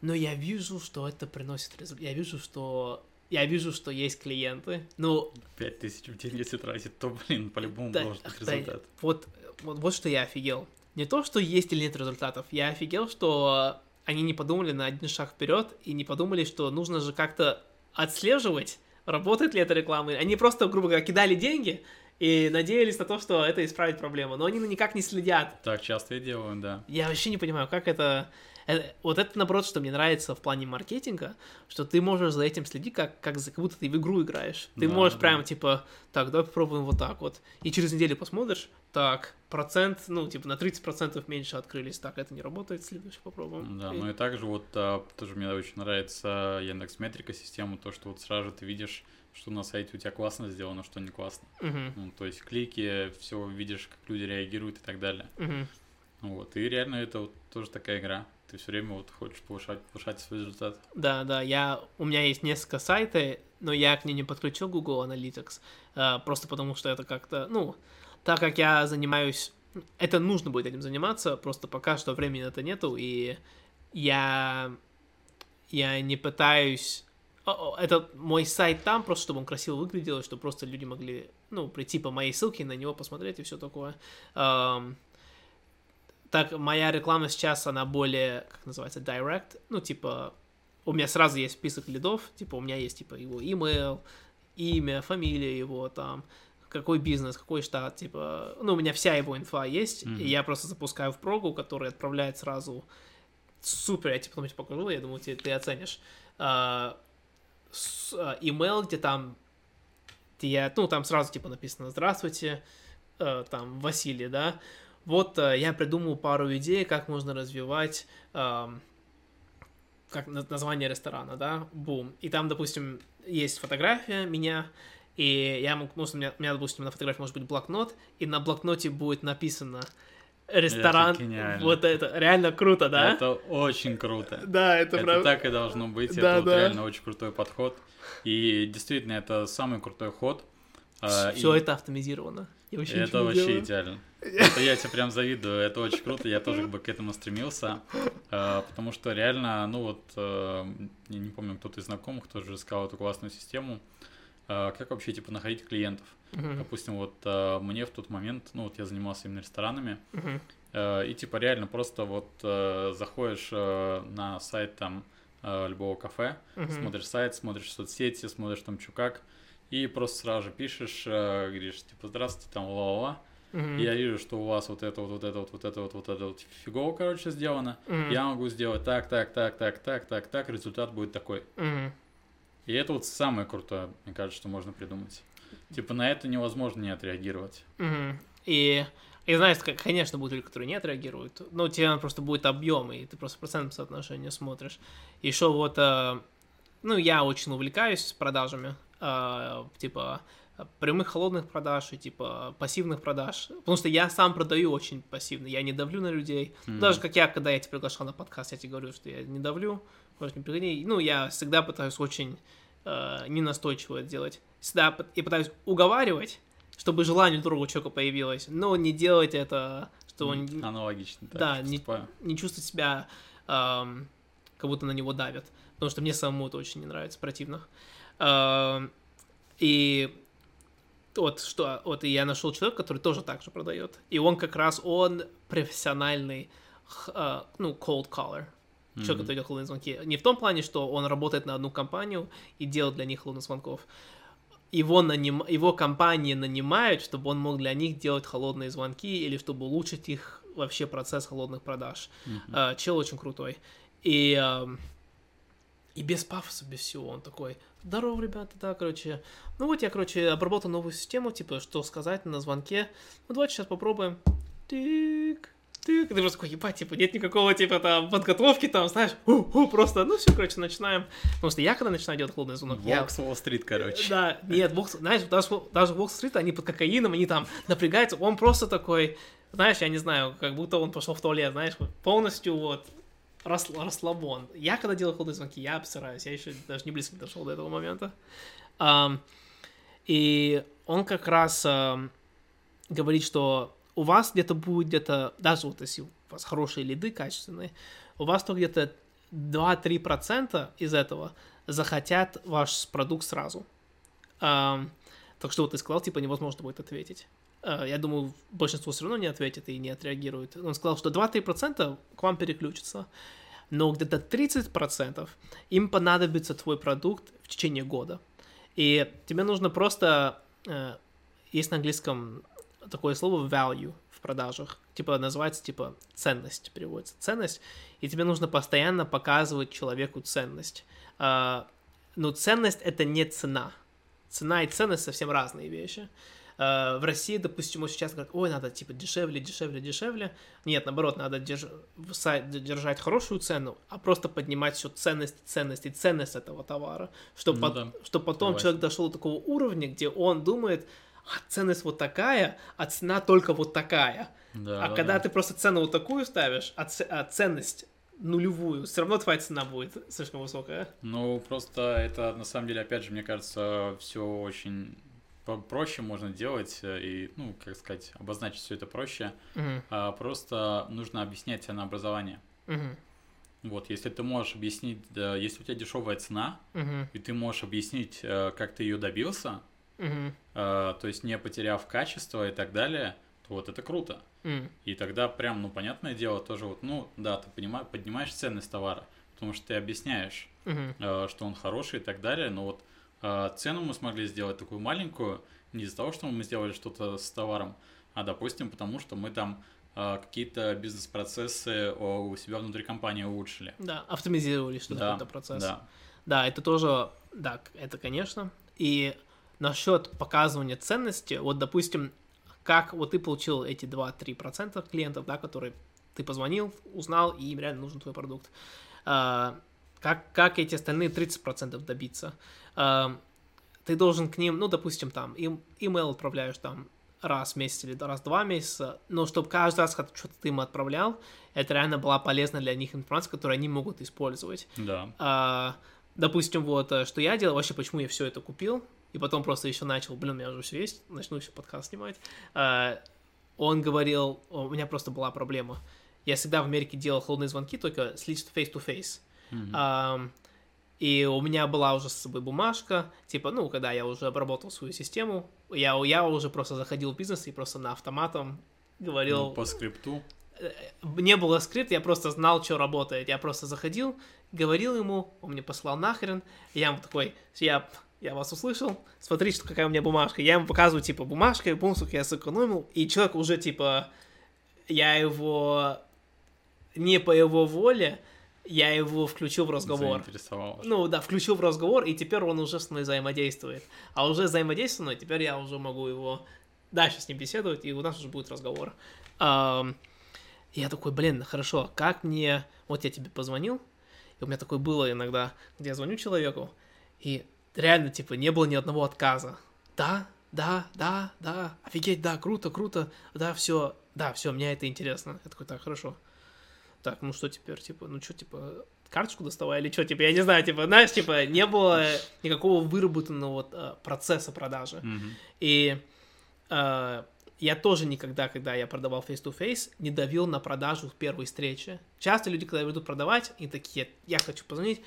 [SPEAKER 2] но я вижу, что это приносит результат. Я вижу, что я вижу, что есть клиенты. Ну,
[SPEAKER 1] Пять тысяч в день, если тратить, то, блин, по-любому
[SPEAKER 2] да,
[SPEAKER 1] должен быть
[SPEAKER 2] да,
[SPEAKER 1] результат.
[SPEAKER 2] вот, вот, вот что я офигел. Не то, что есть или нет результатов. Я офигел, что они не подумали на один шаг вперед и не подумали, что нужно же как-то отслеживать, работает ли эта реклама. Они просто, грубо говоря, кидали деньги и надеялись на то, что это исправит проблему. Но они никак не следят
[SPEAKER 1] Так часто и делаю, да.
[SPEAKER 2] я вообще не понимаю, как это... э, Вот это, наоборот, что мне нравится в плане маркетинга, что ты можешь за этим следить, как, как, как будто ты в игру играешь. Ты
[SPEAKER 1] Да,
[SPEAKER 2] можешь
[SPEAKER 1] да.
[SPEAKER 2] прям, типа, так, давай попробуем вот так вот. И через неделю посмотришь, так, процент, ну, типа, на 30% меньше открылись. Так, это не работает, следующий попробуем.
[SPEAKER 1] Да,
[SPEAKER 2] И-
[SPEAKER 1] ну и также вот а, тоже мне очень нравится Яндекс Метрика система, то, что вот сразу же ты видишь, что на сайте у тебя классно сделано, что не классно.
[SPEAKER 2] Мгм,
[SPEAKER 1] Ну, то есть клики, все видишь, как люди реагируют и так далее.
[SPEAKER 2] мгм.
[SPEAKER 1] Вот. И реально это вот тоже такая игра. Ты все время вот хочешь повышать, повышать свой результат.
[SPEAKER 2] Да, да, я, у меня есть несколько сайтов, но я к ним не подключил Google Analytics, а, просто потому что это как-то, ну, так как я занимаюсь это нужно будет этим заниматься, просто пока что времени это нету, и я, я не пытаюсь... Это мой сайт там, просто чтобы он красиво выглядел, чтобы просто люди могли, ну, прийти по моей ссылке, на него посмотреть и все такое. Um, так, моя реклама сейчас, она более, как называется, direct, ну, типа, у меня сразу есть список лидов, типа, у меня есть, типа, его email, имя, фамилия его, там, какой бизнес, какой штат, типа, ну, у меня вся его инфа есть, mm-hmm. и я просто запускаю в прогу, который отправляет сразу супер, я тебе потом покажу, я думаю, ты, ты оценишь. А, с, а, email, где там, где я, ну, там сразу, типа, написано «Здравствуйте», а, там, Василий, да, вот а, я придумал пару идей, как можно развивать а, как название ресторана, да, бум. И там, допустим, есть фотография меня, и я могу, ну, у меня, у меня, допустим, на фотографии может быть блокнот, и на блокноте будет написано ресторан. Это вот это реально круто, да?
[SPEAKER 1] Это очень круто.
[SPEAKER 2] Да, это,
[SPEAKER 1] это правда. так и должно быть.
[SPEAKER 2] Да,
[SPEAKER 1] это
[SPEAKER 2] да.
[SPEAKER 1] вот реально очень крутой подход. И действительно, это самый крутой ход.
[SPEAKER 2] Все и... это автоматизировано.
[SPEAKER 1] Я вообще это вообще делаю. идеально. Это я тебе прям завидую, это очень круто, я тоже как бы к этому стремился, э, потому что реально, ну вот, э, я не помню, кто-то из знакомых тоже искал эту классную систему, э, как вообще, типа, находить клиентов. Uh-huh. Допустим, вот мне в тот момент, ну вот я занимался именно ресторанами, uh-huh. и типа реально просто вот заходишь на сайт там любого кафе, uh-huh. смотришь сайт, смотришь соцсети, смотришь там чукак, и просто сразу же пишешь, говоришь, типа, здравствуйте, там, ла-ла-ла, Uh-huh. Я вижу, что у вас вот это вот, вот это вот, вот это вот, вот это вот фигово, короче, сделано. Uh-huh. Я могу сделать так, так, так, так, так, так, так, результат будет такой.
[SPEAKER 2] Uh-huh.
[SPEAKER 1] И это вот самое крутое, мне кажется, что можно придумать. Типа на это невозможно не отреагировать.
[SPEAKER 2] Uh-huh. И и знаешь, конечно, будут люди, которые не отреагируют, но у тебя просто будет объем, и ты просто в процентном соотношении смотришь. И что вот, э, ну, я очень увлекаюсь продажами, э, типа, прямых холодных продаж и типа пассивных продаж. Потому что я сам продаю очень пассивно, я не давлю на людей. Mm-hmm. Даже как я, когда я тебя приглашал на подкаст, я тебе говорю, что я не давлю, может не приходи. Ну, я всегда пытаюсь очень э, ненастойчиво это делать. Всегда и пытаюсь уговаривать, чтобы желание другого человека появилось, но не делать это, что он...
[SPEAKER 1] Аналогично.
[SPEAKER 2] Да, не, не чувствовать себя, эм, как будто на него давят. Потому что мне самому это очень не нравится, противно. Эм, и вот что, вот и я нашел человека, который тоже так же продает, и он как раз он профессиональный, uh, ну cold caller, mm-hmm. человек, который делает холодные звонки. Не в том плане, что он работает на одну компанию и делает для них холодных звонков. Его, наним... его компании нанимают, чтобы он мог для них делать холодные звонки или чтобы улучшить их вообще процесс холодных продаж. Mm-hmm. Uh, чел очень крутой. И, uh, и без пафоса, без всего. Он такой, здорово, ребята, да, короче. Ну вот я, короче, обработал новую систему, типа, что сказать на звонке. Ну давайте сейчас попробуем. Тык, тык. Ты просто такой, ебать, типа, нет никакого, типа, там, подготовки, там, знаешь, у, у, просто, ну все, короче, начинаем. Потому что я, когда начинаю делать холодный звонок,
[SPEAKER 1] я... Уолл-стрит, короче.
[SPEAKER 2] Да, нет, Волк, знаешь, даже, даже Уолл-стрит, они под кокаином, они там напрягаются, он просто такой, знаешь, я не знаю, как будто он пошел в туалет, знаешь, полностью вот расслабон. Я когда делаю холодные звонки, я обсираюсь, я еще даже не близко дошел до этого момента. И он как раз говорит, что у вас где-то будет где-то, даже вот если у вас хорошие лиды качественные, у вас то где-то 2-3% из этого захотят ваш продукт сразу. Так что вот ты сказал, типа, невозможно будет ответить. Uh, я думаю, большинство все равно не ответит и не отреагирует. Он сказал, что 2-3% к вам переключатся, но где-то 30% им понадобится твой продукт в течение года. И тебе нужно просто... Uh, есть на английском такое слово value в продажах. Типа называется типа ценность переводится. Ценность. И тебе нужно постоянно показывать человеку ценность. Uh, но ценность это не цена. Цена и ценность совсем разные вещи. Uh, в России, допустим, сейчас говорят, ой, надо типа дешевле, дешевле, дешевле. Нет, наоборот, надо держ... держать хорошую цену, а просто поднимать всю ценность, ценность и ценность этого товара, чтобы, ну, по... да. чтобы потом Согласен. человек дошел до такого уровня, где он думает, а ценность вот такая, а цена только вот такая.
[SPEAKER 1] Да,
[SPEAKER 2] а
[SPEAKER 1] да,
[SPEAKER 2] когда
[SPEAKER 1] да.
[SPEAKER 2] ты просто цену вот такую ставишь, а, ц... а ценность нулевую, все равно твоя цена будет слишком высокая.
[SPEAKER 1] Ну, просто это, на самом деле, опять же, мне кажется, все очень проще можно делать э, и, ну, как сказать, обозначить все это проще. А, просто нужно объяснять ценообразование.
[SPEAKER 2] Мгм.
[SPEAKER 1] Вот, если ты можешь объяснить, да, если у тебя дешевая цена,
[SPEAKER 2] Мгм.
[SPEAKER 1] и ты можешь объяснить, э, как ты ее добился,
[SPEAKER 2] Мгм.
[SPEAKER 1] э, то есть не потеряв качество и так далее, то вот это круто.
[SPEAKER 2] М.
[SPEAKER 1] И тогда прям, ну, понятное дело, тоже вот, ну, да, ты понима- поднимаешь ценность товара, потому что ты объясняешь,
[SPEAKER 2] Мгм.
[SPEAKER 1] э, что он хороший и так далее, но вот цену мы смогли сделать такую маленькую не из-за того, что мы сделали что-то с товаром, а, допустим, потому что мы там э, какие-то бизнес-процессы у себя внутри компании улучшили.
[SPEAKER 2] Да, автоматизировали что-то,
[SPEAKER 1] Да,
[SPEAKER 2] какой-то процесс.
[SPEAKER 1] да.
[SPEAKER 2] Да, это тоже, да, это конечно. И насчет показывания ценности, вот, допустим, как вот ты получил эти 2-3% клиентов, да, которые ты позвонил, узнал, и им реально нужен твой продукт. Как, как эти остальные 30% добиться? А, ты должен к ним, ну, допустим, там, им, имейл отправляешь там раз в месяц или раз в два месяца, но чтобы каждый раз, когда что-то ты им отправлял, это реально была полезна для них информация, которую они могут использовать.
[SPEAKER 1] Да.
[SPEAKER 2] А, допустим, вот, э, что я делал, вообще, почему я все это купил, и потом просто еще начал, блин, у меня уже все есть, начну еще подкаст снимать. А, он говорил, у меня просто была проблема. Я всегда в Америке делал холодные звонки, только с лично face-to-face. Ам, и у меня была уже с собой бумажка, типа, ну, когда я уже обработал свою систему, я, я уже просто заходил в бизнес и просто на автоматом говорил,
[SPEAKER 1] Ну, по скрипту.
[SPEAKER 2] не было скрипта, я просто знал, что работает. Я просто заходил, говорил ему, он мне послал нахрен, я ему такой, я, я вас услышал, смотрите, что какая у меня бумажка. Я ему показываю, типа, бумажка, бум, сколько я сэкономил, и человек уже, типа, я его не по его воле, я его включил в разговор. Ну да, включил в разговор, и теперь он уже со мной взаимодействует. А уже взаимодействует теперь я уже могу его дальше с ним беседовать, и у нас уже будет разговор. И я такой, блин, хорошо, как мне... Вот я тебе позвонил, и у меня такое было иногда, где я звоню человеку, и реально, типа, не было ни одного отказа. Да, да, да, да, офигеть, да, круто, круто, да, все, да, все, мне это интересно. Я такой, так, хорошо. Так, ну что теперь, типа, ну что, типа, карточку доставай или что, типа, я не знаю, типа, знаешь, типа, не было никакого выработанного вот, э, процесса продажи.
[SPEAKER 1] Мгм.
[SPEAKER 2] И э, я тоже никогда, когда я продавал face-to-face, не давил на продажу в первой встрече. Часто люди, когда идут продавать, и такие, я хочу позвонить,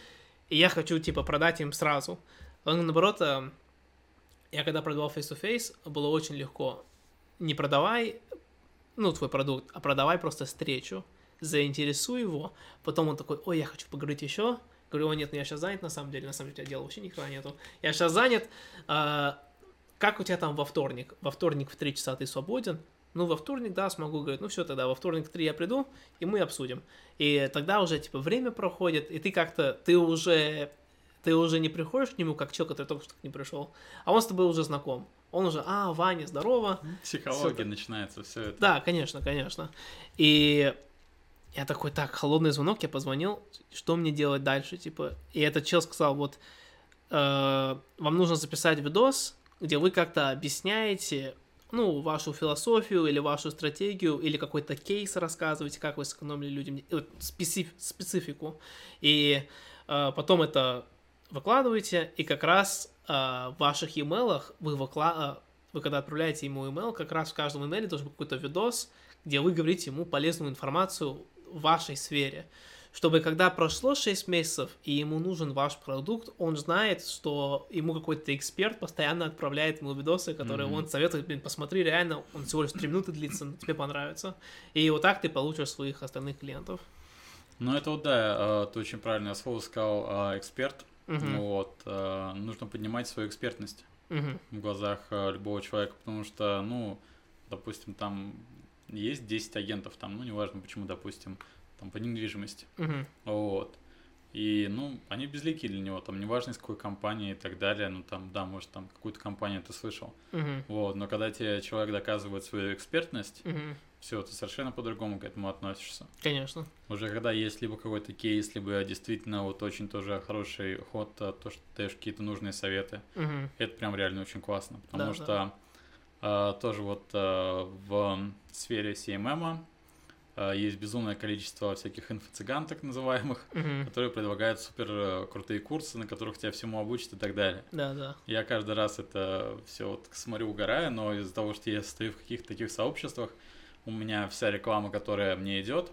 [SPEAKER 2] и я хочу, типа, продать им сразу. Но наоборот, э, я когда продавал face-to-face, было очень легко. Не продавай, ну, твой продукт, а продавай просто встречу, заинтересуй его, потом он такой, ой, я хочу поговорить еще, говорю, о, нет, ну я сейчас занят, на самом деле, на самом деле, у тебя дела вообще никогда нету, я сейчас занят, а, как у тебя там во вторник? Во вторник в 3 часа ты свободен? Ну, во вторник, да, смогу, говорит, ну все, тогда во вторник в 3 я приду, и мы обсудим. И тогда уже, типа, время проходит, и ты как-то, ты уже, ты уже не приходишь к нему, как человек, который только что к нему пришел, а он с тобой уже знаком. Он уже, а, Ваня, здорово,
[SPEAKER 1] Психология
[SPEAKER 2] Супер.
[SPEAKER 1] начинается, все это.
[SPEAKER 2] да, конечно, конечно. И я такой, так, холодный звонок, я позвонил, что мне делать дальше, типа. И этот чел сказал, вот, э, вам нужно записать видос, где вы как-то объясняете, ну, вашу философию или вашу стратегию, или какой-то кейс рассказываете, как вы сэкономили людям, э, вот, специф- специфику. И э, потом это выкладываете, и как раз э, в ваших e-mail вы выкла- э, вы когда отправляете ему email, как раз в каждом имейле должен быть какой-то видос, где вы говорите ему полезную информацию в вашей сфере. Чтобы когда прошло 6 месяцев и ему нужен ваш продукт, он знает, что ему какой-то эксперт постоянно отправляет ему видосы, которые
[SPEAKER 1] Мгм.
[SPEAKER 2] он советует, блин, посмотри, реально, он всего лишь 3 минуты длится, тебе понравится. И вот так ты получишь своих остальных клиентов.
[SPEAKER 1] Ну, это вот, да, э, ты очень правильное слово сказал, э, эксперт.
[SPEAKER 2] Мгм.
[SPEAKER 1] Вот, э, нужно поднимать свою экспертность
[SPEAKER 2] Мгм.
[SPEAKER 1] в глазах любого человека, потому что, ну, допустим, там есть 10 агентов, там, ну, неважно почему, допустим, там, по недвижимости,
[SPEAKER 2] Мгм.
[SPEAKER 1] вот, и, ну, они безликие для него, там, неважно из какой компании и так далее, ну, там, да, может, там, какую-то компанию ты слышал,
[SPEAKER 2] Мгм.
[SPEAKER 1] вот, но когда тебе человек доказывает свою экспертность,
[SPEAKER 2] Мгм.
[SPEAKER 1] все, ты совершенно по-другому к этому относишься.
[SPEAKER 2] Конечно.
[SPEAKER 1] Уже когда есть либо какой-то кейс, либо действительно вот очень тоже хороший ход, то, что ты даешь какие-то нужные советы,
[SPEAKER 2] Мгм.
[SPEAKER 1] это прям реально очень классно, потому
[SPEAKER 2] Да,
[SPEAKER 1] что а, тоже вот а, в сфере CMM э, есть безумное количество всяких инфо-цыган, так называемых,
[SPEAKER 2] Мгм.
[SPEAKER 1] которые предлагают супер э, крутые курсы, на которых тебя всему обучат и так далее.
[SPEAKER 2] Да, да.
[SPEAKER 1] Я каждый раз это все вот смотрю, угораю, но из-за того, что я стою в каких-то таких сообществах, у меня вся реклама, которая мне идет,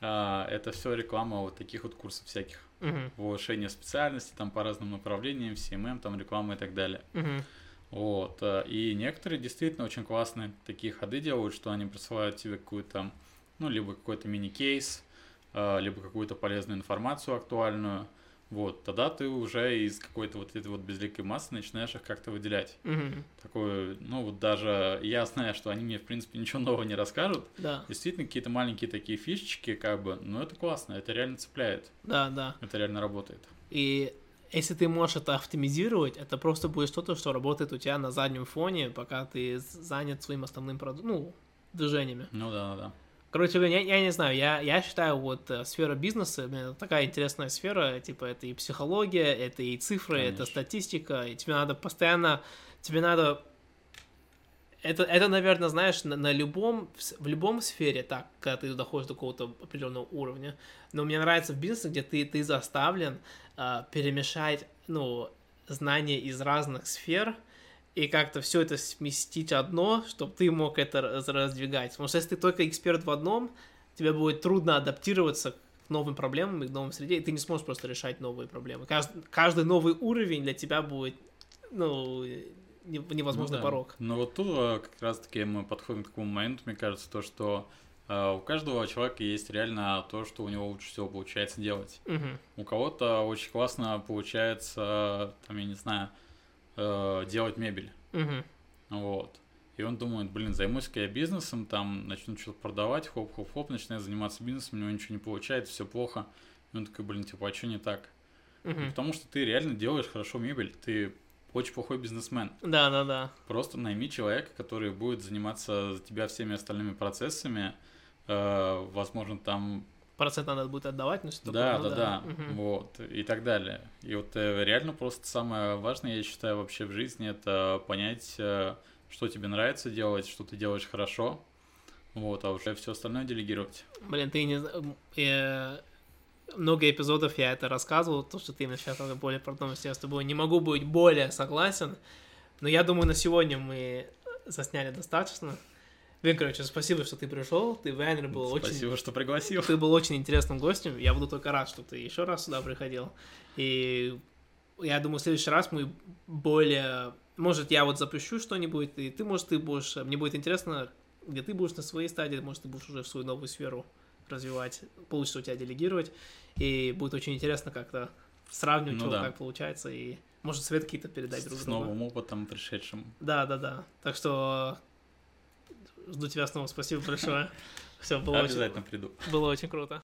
[SPEAKER 1] а, это все реклама вот таких вот курсов всяких.
[SPEAKER 2] Мгм.
[SPEAKER 1] Улучшение специальности, там по разным направлениям, CMM, там реклама и так далее.
[SPEAKER 2] Мгм.
[SPEAKER 1] Вот. э, И некоторые действительно очень классные такие ходы делают, что они присылают тебе какую-то, ну, либо какой-то мини-кейс, э, либо какую-то полезную информацию актуальную. Вот, тогда ты уже из какой-то вот этой вот безликой массы начинаешь их как-то выделять.
[SPEAKER 2] Мгм.
[SPEAKER 1] Такое, ну, вот даже я знаю, что они мне, в принципе, ничего нового не расскажут.
[SPEAKER 2] Да,
[SPEAKER 1] Действительно, какие-то маленькие такие фишечки, как бы, ну, это классно, это реально цепляет,
[SPEAKER 2] да, да.
[SPEAKER 1] это реально работает.
[SPEAKER 2] И если ты можешь это оптимизировать, это просто будет что-то, что работает у тебя на заднем фоне, пока ты занят своим основным продуктом, ну, движениями.
[SPEAKER 1] Ну, да, да.
[SPEAKER 2] Короче говоря, я, я не знаю, я, я считаю, вот э, сфера бизнеса, это такая интересная сфера, типа, это и психология, это и цифры, это
[SPEAKER 1] Конечно.
[SPEAKER 2] статистика, и тебе надо постоянно, тебе надо, это, это наверное, знаешь, на, на любом, в любом сфере так, когда ты доходишь до какого-то определенного уровня, но мне нравится в бизнесе, где ты, ты заставлен а, перемешать, ну, знания из разных сфер, и как-то все это сместить одно, чтобы ты мог это раз- раздвигать. Потому что если ты только эксперт в одном, тебе будет трудно адаптироваться к новым проблемам и к новым среде, и ты не сможешь просто решать новые проблемы. Каждый, каждый новый уровень для тебя будет, ну, невозможный
[SPEAKER 1] Ну да.
[SPEAKER 2] порог.
[SPEAKER 1] Но вот тут э, как раз-таки мы подходим к такому моменту, мне кажется, то, что э, у каждого человека есть реально то, что у него лучше всего получается делать.
[SPEAKER 2] Мгм.
[SPEAKER 1] У кого-то очень классно получается, там, я не знаю, э, делать мебель.
[SPEAKER 2] Мгм.
[SPEAKER 1] Вот. И он думает, блин, займусь-ка я бизнесом, там, начну что-то продавать, хоп-хоп-хоп, начинает заниматься бизнесом, у него ничего не получается, все плохо. И он такой, блин, типа, а что не так?
[SPEAKER 2] Мгм.
[SPEAKER 1] Потому что ты реально делаешь хорошо мебель, ты очень плохой бизнесмен.
[SPEAKER 2] Да, да, да.
[SPEAKER 1] Просто найми человека, который будет заниматься за тебя всеми остальными процессами. Э, возможно, там
[SPEAKER 2] Процент надо будет отдавать, но что
[SPEAKER 1] да,
[SPEAKER 2] такое,
[SPEAKER 1] да,
[SPEAKER 2] ну
[SPEAKER 1] да,
[SPEAKER 2] Мгм.
[SPEAKER 1] вот, и так далее. И вот э, реально просто самое важное, я считаю, вообще в жизни, это понять, э, что тебе нравится делать, что ты делаешь хорошо, вот, а уже все остальное делегировать.
[SPEAKER 2] Блин, ты не э, много эпизодов я это рассказывал, то, что ты сейчас более продумать, я с тобой не могу быть более согласен, но я думаю, на сегодня мы засняли достаточно. Блин, короче, спасибо, что ты пришел, ты, Вайнер, был очень...
[SPEAKER 1] Спасибо, что пригласил.
[SPEAKER 2] Ты был очень интересным гостем, я буду только рад, что ты еще раз сюда приходил. И я думаю, в следующий раз мы более... Может, я вот запущу что-нибудь, и ты, может, ты будешь... Мне будет интересно, где ты будешь на своей стадии, может, ты будешь уже в свою новую сферу развивать, получится у тебя делегировать, и будет очень интересно как-то сравнивать,
[SPEAKER 1] Ну
[SPEAKER 2] что
[SPEAKER 1] да.
[SPEAKER 2] как получается, и может совет какие-то передать друг
[SPEAKER 1] С
[SPEAKER 2] другу.
[SPEAKER 1] новым опытом пришедшим.
[SPEAKER 2] Да, да, да. Так что жду тебя снова. Спасибо большое. Все, было очень,
[SPEAKER 1] Обязательно приду.
[SPEAKER 2] было очень круто.